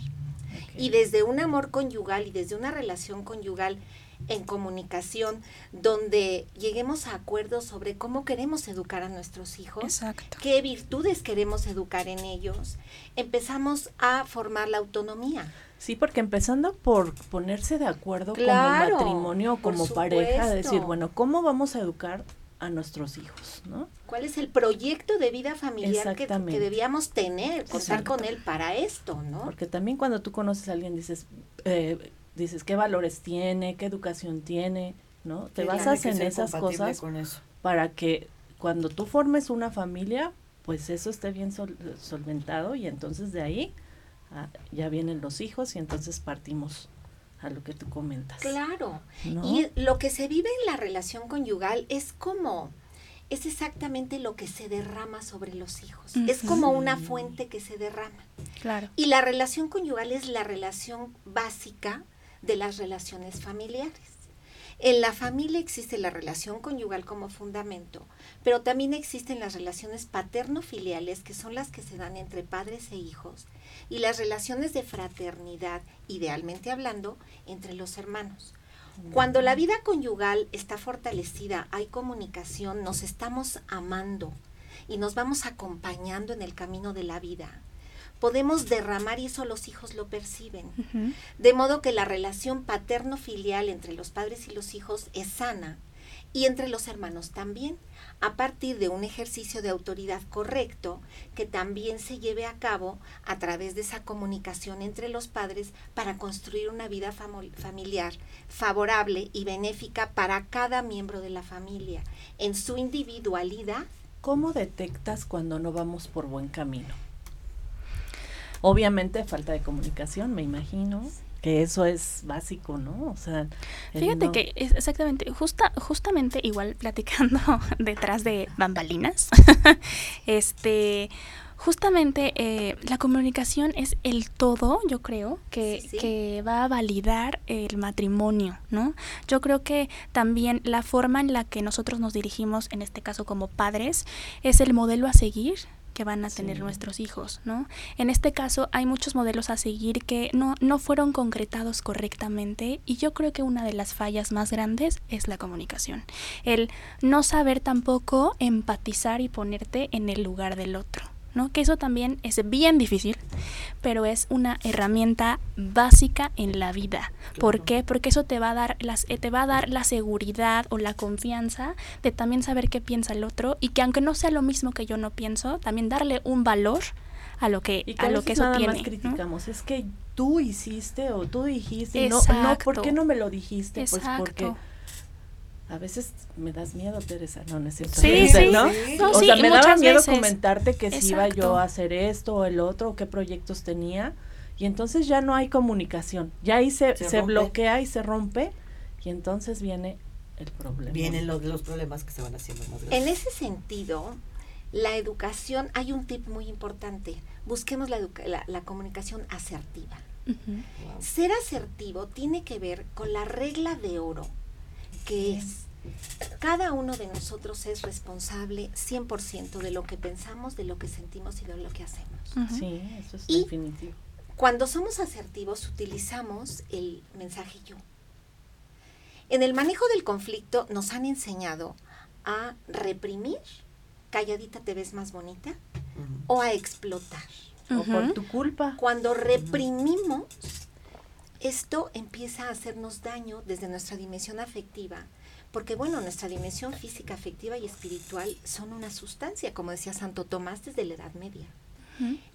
Y desde un amor conyugal y desde una relación conyugal en comunicación, donde lleguemos a acuerdos sobre cómo queremos educar a nuestros hijos, qué virtudes queremos educar en ellos, empezamos a formar la autonomía. Sí, porque empezando por ponerse de acuerdo como matrimonio, como pareja, decir, bueno, ¿cómo vamos a educar a nuestros hijos, ¿no? ¿Cuál es el proyecto de vida familiar que, debíamos tener, contar con él para esto, ¿no? Porque también cuando tú conoces a alguien dices, eh, dices qué valores tiene, qué educación tiene, ¿no? Te basas en esas cosas para que cuando tú formes una familia, pues eso esté bien solventado y entonces de ahí ah, ya vienen los hijos y entonces partimos a lo que tú comentas. Claro. Y lo que se vive en la relación conyugal es como, es exactamente lo que se derrama sobre los hijos. Es como una fuente que se derrama. Claro. Y la relación conyugal es la relación básica de las relaciones familiares. En la familia existe la relación conyugal como fundamento, pero también existen las relaciones paterno-filiales, que son las que se dan entre padres e hijos, y las relaciones de fraternidad, idealmente hablando, entre los hermanos. Cuando la vida conyugal está fortalecida, hay comunicación, nos estamos amando y nos vamos acompañando en el camino de la vida. Podemos derramar y eso los hijos lo perciben. De modo que la relación paterno-filial entre los padres y los hijos es sana y entre los hermanos también, a partir de un ejercicio de autoridad correcto que también se lleve a cabo a través de esa comunicación entre los padres para construir una vida familiar favorable y benéfica para cada miembro de la familia en su individualidad. ¿Cómo detectas cuando no vamos por buen camino? Obviamente falta de comunicación, me imagino que eso es básico, ¿no? O sea, fíjate que es exactamente, justa, justamente igual platicando *laughs* detrás de bambalinas, *laughs* este, justamente eh, la comunicación es el todo, yo creo, que, que va a validar el matrimonio, ¿no? Yo creo que también la forma en la que nosotros nos dirigimos, en este caso como padres, es el modelo a seguir que van a tener nuestros hijos, ¿no? En este caso hay muchos modelos a seguir que no, no fueron concretados correctamente y yo creo que una de las fallas más grandes es la comunicación. El no saber tampoco empatizar y ponerte en el lugar del otro. Que eso también es bien difícil, pero es una herramienta básica en la vida. ¿Por qué? Porque eso te va a dar las eh, te va a dar la seguridad o la confianza de también saber qué piensa el otro y que aunque no sea lo mismo que yo no pienso, también darle un valor a lo que a lo que eso nada tiene. Más criticamos, es que tú hiciste o tú dijiste, no, no, ¿por qué no me lo dijiste? Pues porque a veces me das miedo, Teresa, no necesito. Sí, sí, ¿no? o sea, me daba miedo comentarte que si iba yo a hacer esto o el otro, o qué proyectos tenía, y entonces ya no hay comunicación, ya ahí se, se, bloquea y se rompe, y entonces viene el problema. Vienen los, los problemas que se van haciendo más grandes. En ese sentido, la educación, hay un tip muy importante, busquemos la, la, comunicación asertiva. Ser asertivo tiene que ver con la regla de oro que es cada uno de nosotros es responsable 100% de lo que pensamos, de lo que sentimos y de lo que hacemos. Sí, eso es definitivo. Cuando somos asertivos utilizamos el mensaje yo. En el manejo del conflicto nos han enseñado a reprimir, calladita te ves más bonita, o a explotar. O por tu culpa. Cuando reprimimos, esto empieza a hacernos daño desde nuestra dimensión afectiva, porque bueno, nuestra dimensión física, afectiva y espiritual son una sustancia, como decía Santo Tomás desde la Edad Media.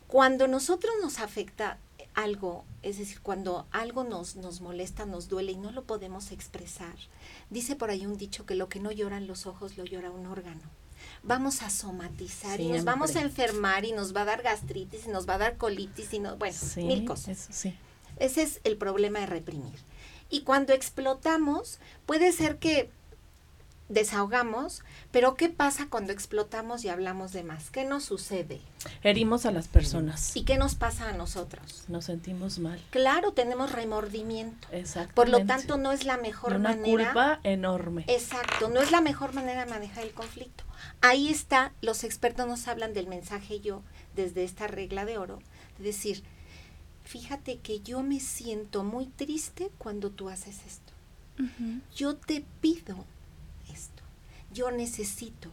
Cuando nosotros nos afecta algo, es decir, cuando algo nos, nos molesta, nos duele y no lo podemos expresar, dice por ahí un dicho que lo que no lloran los ojos lo llora un órgano. Vamos a somatizar y nos vamos a enfermar y nos va a dar gastritis y nos va a dar colitis y no, bueno, mil cosas. Ese es el problema de reprimir. Y cuando explotamos, puede ser que desahogamos, pero ¿qué pasa cuando explotamos y hablamos de más? ¿Qué nos sucede? Herimos a las personas. ¿Y qué nos pasa a nosotros? Nos sentimos mal. Claro, tenemos remordimiento. Exacto. Por lo tanto, no es la mejor una manera. Una culpa enorme. Exacto, no es la mejor manera de manejar el conflicto. Ahí está, los expertos nos hablan del mensaje yo desde esta regla de oro, de decir, fíjate que yo me siento muy triste cuando tú haces esto. Yo te pido yo necesito.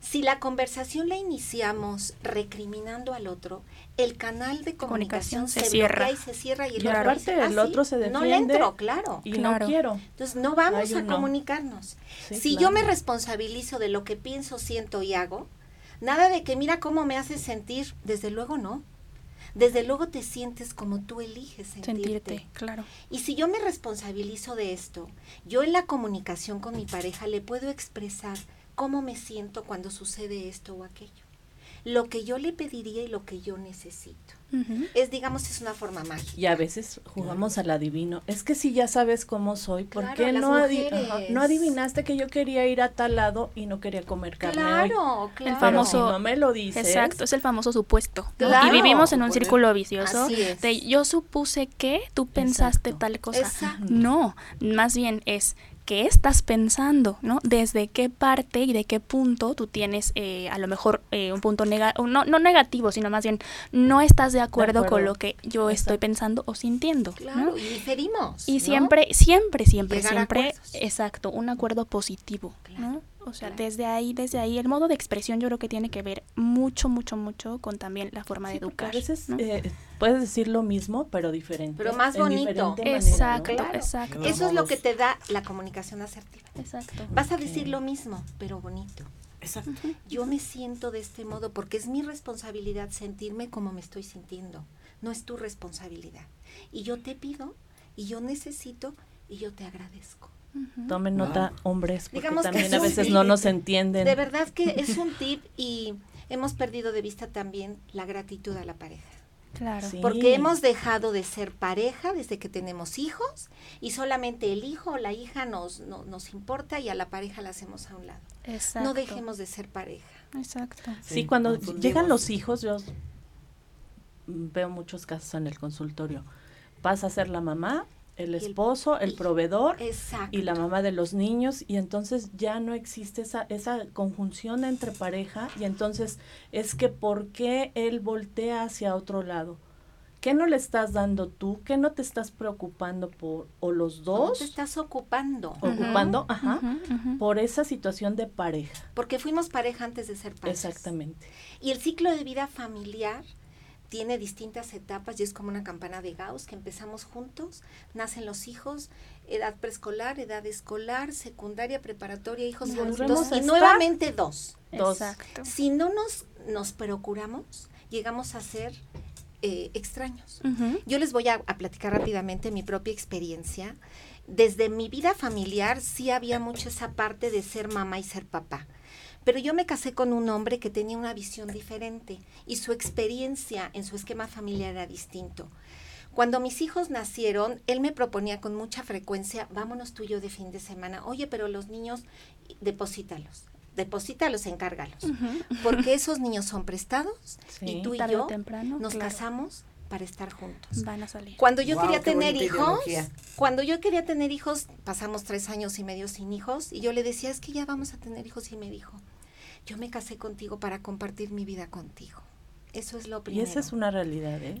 Si la conversación la iniciamos recriminando al otro, el canal de comunicación, se, cierra y se cierra y el, otro, el otro se defiende. No le entro, claro. Y no quiero. Entonces no vamos a comunicarnos. si yo me responsabilizo de lo que pienso, siento y hago, nada de que mira cómo me hace sentir, desde luego no. Desde luego te sientes como tú eliges sentirte. sentirte. claro. Y si yo me responsabilizo de esto, yo en la comunicación con mi pareja le puedo expresar cómo me siento cuando sucede esto o aquello. Lo que yo le pediría y lo que yo necesito. Es, digamos, es una forma mágica. Y a veces jugamos al adivino. Es que si ya sabes cómo soy, ¿por qué no, no adivinaste que yo quería ir a tal lado y no quería comer carne Claro, claro. El famoso, no me lo dices. Exacto, es el famoso supuesto. y vivimos en un círculo vicioso de yo supuse que tú pensaste tal cosa. No, más bien es qué estás pensando, ¿no? Desde qué parte y de qué punto tú tienes eh, a lo mejor eh, un punto negativo, no, no negativo, sino más bien no estás de acuerdo, con lo que yo estoy pensando o sintiendo. Claro, y diferimos. Y siempre, siempre, siempre, siempre, exacto, un acuerdo positivo, ¿no? O sea, desde ahí, desde ahí, el modo de expresión yo creo que tiene que ver mucho, mucho, mucho con también la forma de educar. A veces eh, puedes decir lo mismo, pero diferente. Pero más bonito. exacto, exacto. Eso es lo que te da la comunicación asertiva. Exacto. Vas a decir lo mismo, pero bonito. Exacto. Yo me siento de este modo porque es mi responsabilidad sentirme como me estoy sintiendo. No es tu responsabilidad. Y yo te pido, y yo necesito, y yo te agradezco. Tomen nota, hombres, porque también a veces no nos entienden. De verdad que es un *laughs* tip y hemos perdido de vista también la gratitud a la pareja. Claro. Porque hemos dejado de ser pareja desde que tenemos hijos y solamente el hijo o la hija nos, nos importa y a la pareja la hacemos a un lado. Exacto. No dejemos de ser pareja. Exacto. Sí, cuando llegan los hijos, yo veo muchos casos en el consultorio. Pasa a ser la mamá el esposo, el, proveedor y la mamá de los niños y entonces ya no existe esa, esa conjunción entre pareja y entonces es que ¿por qué él voltea hacia otro lado? ¿Qué no le estás dando tú? ¿Qué no te estás preocupando por? ¿O los dos? te estás ocupando? Ocupando, ajá, por esa situación de pareja. Porque fuimos pareja antes de ser pareja. Exactamente. Y el ciclo de vida familiar tiene distintas etapas y es como una campana de Gauss que empezamos juntos, nacen los hijos, edad preescolar, edad escolar, secundaria, preparatoria, hijos adultos y nuevamente dos. Exacto. Si no nos, nos procuramos, llegamos a ser eh, extraños. Yo les voy a, a platicar rápidamente mi propia experiencia. Desde mi vida familiar sí había mucho esa parte de ser mamá y ser papá pero yo me casé con un hombre que tenía una visión diferente y su experiencia en su esquema familiar era distinto. Cuando mis hijos nacieron, él me proponía con mucha frecuencia, vámonos tú y yo de fin de semana. Oye, pero los niños, deposítalos deposítalos, encárgalos. Porque esos niños son prestados y tú y yo nos casamos para estar juntos. Van a salir. Cuando yo quería tener hijos, cuando yo quería tener hijos, pasamos tres años y medio sin hijos y yo le decía, es que ya vamos a tener hijos y me dijo, yo me casé contigo para compartir mi vida contigo. Eso es lo primero. Y esa es una realidad, ¿eh?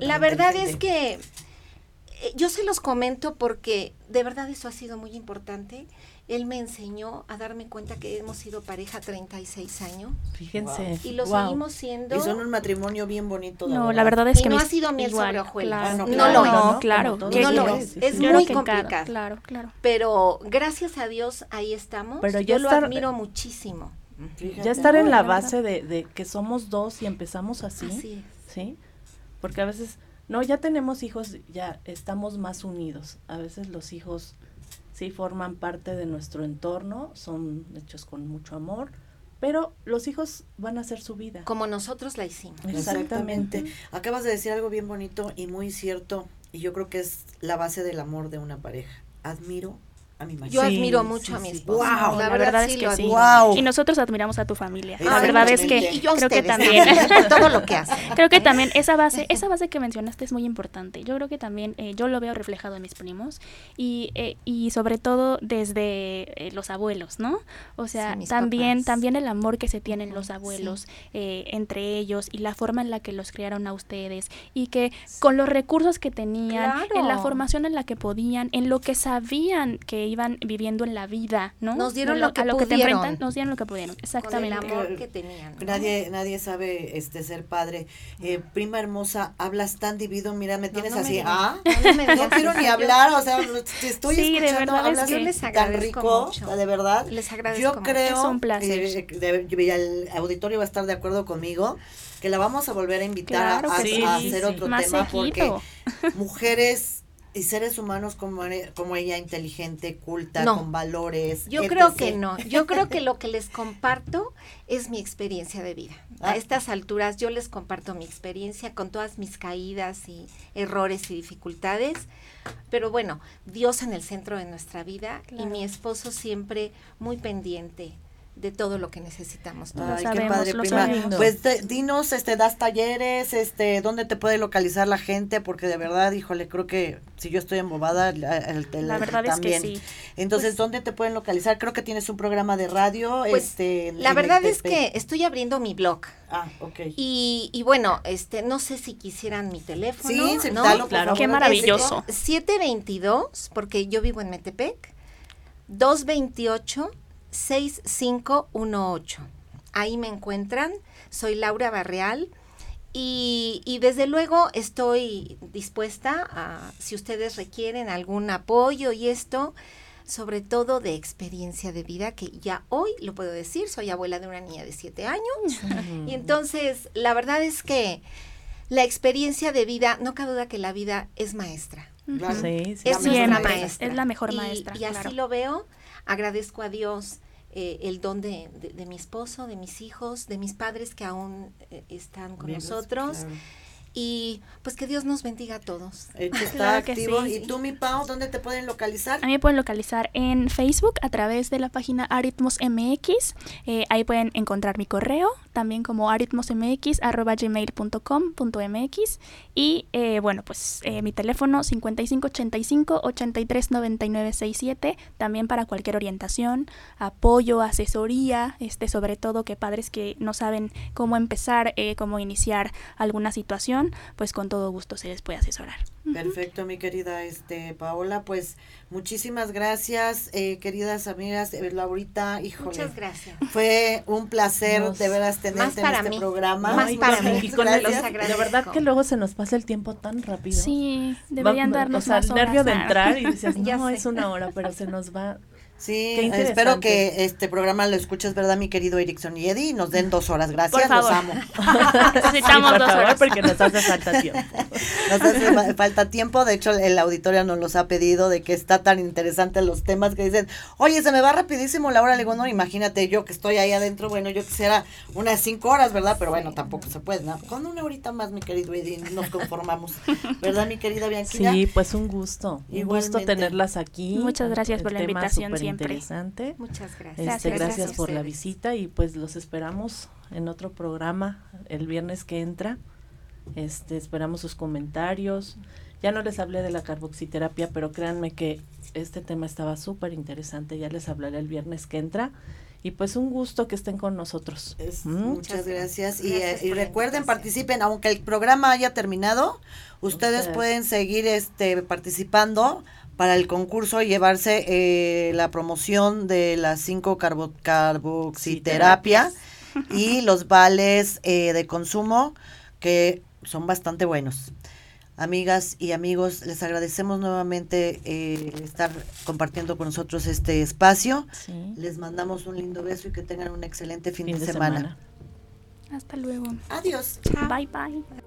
la verdad es que eh, yo se los comento porque de verdad eso ha sido muy importante. Él me enseñó a darme cuenta que hemos sido pareja 36 años. Fíjense. Y lo seguimos siendo. Y son un matrimonio bien bonito. no, la verdad es que no ha sido miel sobre hojuelas. no, lo es. No, claro. No lo es. Es muy complicado. Claro, claro. Pero gracias a Dios ahí estamos. Pero yo lo admiro muchísimo. Ya estar en la base de, de, que somos dos y empezamos así. Así ¿Sí? Porque a veces no, ya tenemos hijos, ya estamos más unidos. A veces los hijos sí forman parte de nuestro entorno, son hechos con mucho amor, pero los hijos van a hacer su vida. Como nosotros la hicimos. Exactamente. Acabas de decir algo bien bonito y muy cierto, y yo creo que es la base del amor de una pareja. Admiro yo admiro mucho a mi esposo. la, verdad, es que sí. Y nosotros admiramos a tu familia. la verdad es que creo que también *laughs* todo lo que hace. Creo que también esa base, esa base que mencionaste es muy importante. Yo creo que también eh, yo lo veo reflejado en mis primos y, eh, y sobre todo desde eh, los abuelos, ¿no? O sea, también también el amor que se tienen los abuelos entre ellos y la forma en la que los criaron a ustedes y que con los recursos que tenían, en la formación en la que podían, en lo que sabían que iban viviendo en la vida, ¿no? Nos dieron lo, que a lo que te enfrentan, nos dieron lo que pudieron, exactamente. Con el amor que tenían. Nadie, nadie sabe este ser padre. Eh, prima hermosa, hablas tan divino, mira, me tienes así, ah, *laughs* no, quiero ni hablar, o sea, te estoy sí, escuchando, de verdad, hablas es que tan rico, mucho. de verdad. Les agradezco Yo creo, es un placer. el auditorio va a estar de acuerdo conmigo que la vamos a volver a invitar a, hacer otro tema porque mujeres y seres humanos como, como ella, inteligente, culta, con valores. Yo creo que no. Yo creo que *laughs* lo que les comparto es mi experiencia de vida. A ah. estas alturas yo les comparto mi experiencia con todas mis caídas y errores y dificultades. Pero bueno, Dios en el centro de nuestra vida y mi esposo siempre muy pendiente de todo lo que necesitamos. Ay, qué padre, prima. Pues dinos, este, das talleres, este, dónde te puede localizar la gente, porque de verdad, híjole, creo que si yo estoy embobada, el, la verdad también. es que sí. Entonces, pues ¿dónde te pueden localizar? Creo que tienes un programa de radio. Pues, este, la verdad es que estoy abriendo mi blog. Ah, ok. Y, y bueno, este, no sé si quisieran mi teléfono. Sí, ¿no? claro. Qué maravilloso. 722, porque yo vivo en Metepec, 228 6518. Ahí me encuentran. Soy Laura Barreal. Y, desde luego estoy dispuesta a, si ustedes requieren algún apoyo y esto, sobre todo de experiencia de vida, que ya hoy lo puedo decir, soy abuela de una niña de siete años. y entonces, la verdad es que la experiencia de vida, no cabe duda que la vida es maestra. es, la maestra. Es la mejor maestra. Y, así lo veo. Agradezco a Dios eh, el don de, de, mi esposo, de mis hijos, de mis padres que aún eh, están con nosotros. Y pues que Dios nos bendiga a todos. *laughs* está activo. ¿Y tú, mi Pau, dónde te pueden localizar? A mí me pueden localizar en Facebook a través de la página Aritmos MX. Eh, ahí pueden encontrar mi correo, también como aritmosmx.gmail.com.mx. Y eh, bueno, pues eh, mi teléfono 5585-839967, también para cualquier orientación, apoyo, asesoría, este, sobre todo que padres que no saben cómo empezar, cómo iniciar alguna situación pues con todo gusto se les puede asesorar. Perfecto, mi querida este Paola, pues muchísimas gracias, eh, queridas amigas, eh, Laurita, híjole. Muchas gracias. Fue un placer de veras tenerte en este programa. Más para mí. de verdad que luego se nos pasa el tiempo tan rápido. Sí, deberían darnos o sea, el nervio de entrar y dices, *laughs* no, es una hora, pero se nos va Sí, espero que este programa lo escuches, ¿verdad, mi querido Erickson y Eddie? Nos den dos horas, gracias, los amo. *laughs* Necesitamos dos horas. Porque nos hace falta *laughs* tiempo. Nos hace falta tiempo, de hecho el auditorio nos los ha pedido de que está tan interesante los temas que dicen, oye, se me va rapidísimo la hora, le digo, no, imagínate yo que estoy ahí adentro, bueno, yo quisiera unas cinco horas, ¿verdad? Pero bueno, tampoco se puede, ¿no? Con una horita más, mi querido Eddie, nos conformamos, ¿verdad, mi querida Bianquina? Sí, pues un gusto, un gusto tenerlas aquí. Muchas gracias por la invitación siempre interesante. Muchas gracias. Este, gracias, por la visita y pues los esperamos en otro programa el viernes que entra. Este, esperamos sus comentarios. Ya no les hablé de la carboxiterapia, pero créanme que este tema estaba súper interesante. Ya les hablaré el viernes que entra. y pues un gusto que estén con nosotros. ¿Mm? Muchas gracias. y, eh, recuerden, participen, aunque el programa haya terminado, ustedes, pueden seguir este participando para el concurso y llevarse eh, la promoción de las cinco carbo carboxiterapia y los vales eh, de consumo que son bastante buenos. Amigas y amigos, les agradecemos nuevamente eh, estar compartiendo con nosotros este espacio. Les mandamos un lindo beso y que tengan un excelente fin, de, semana. Hasta luego. Adiós. Bye bye.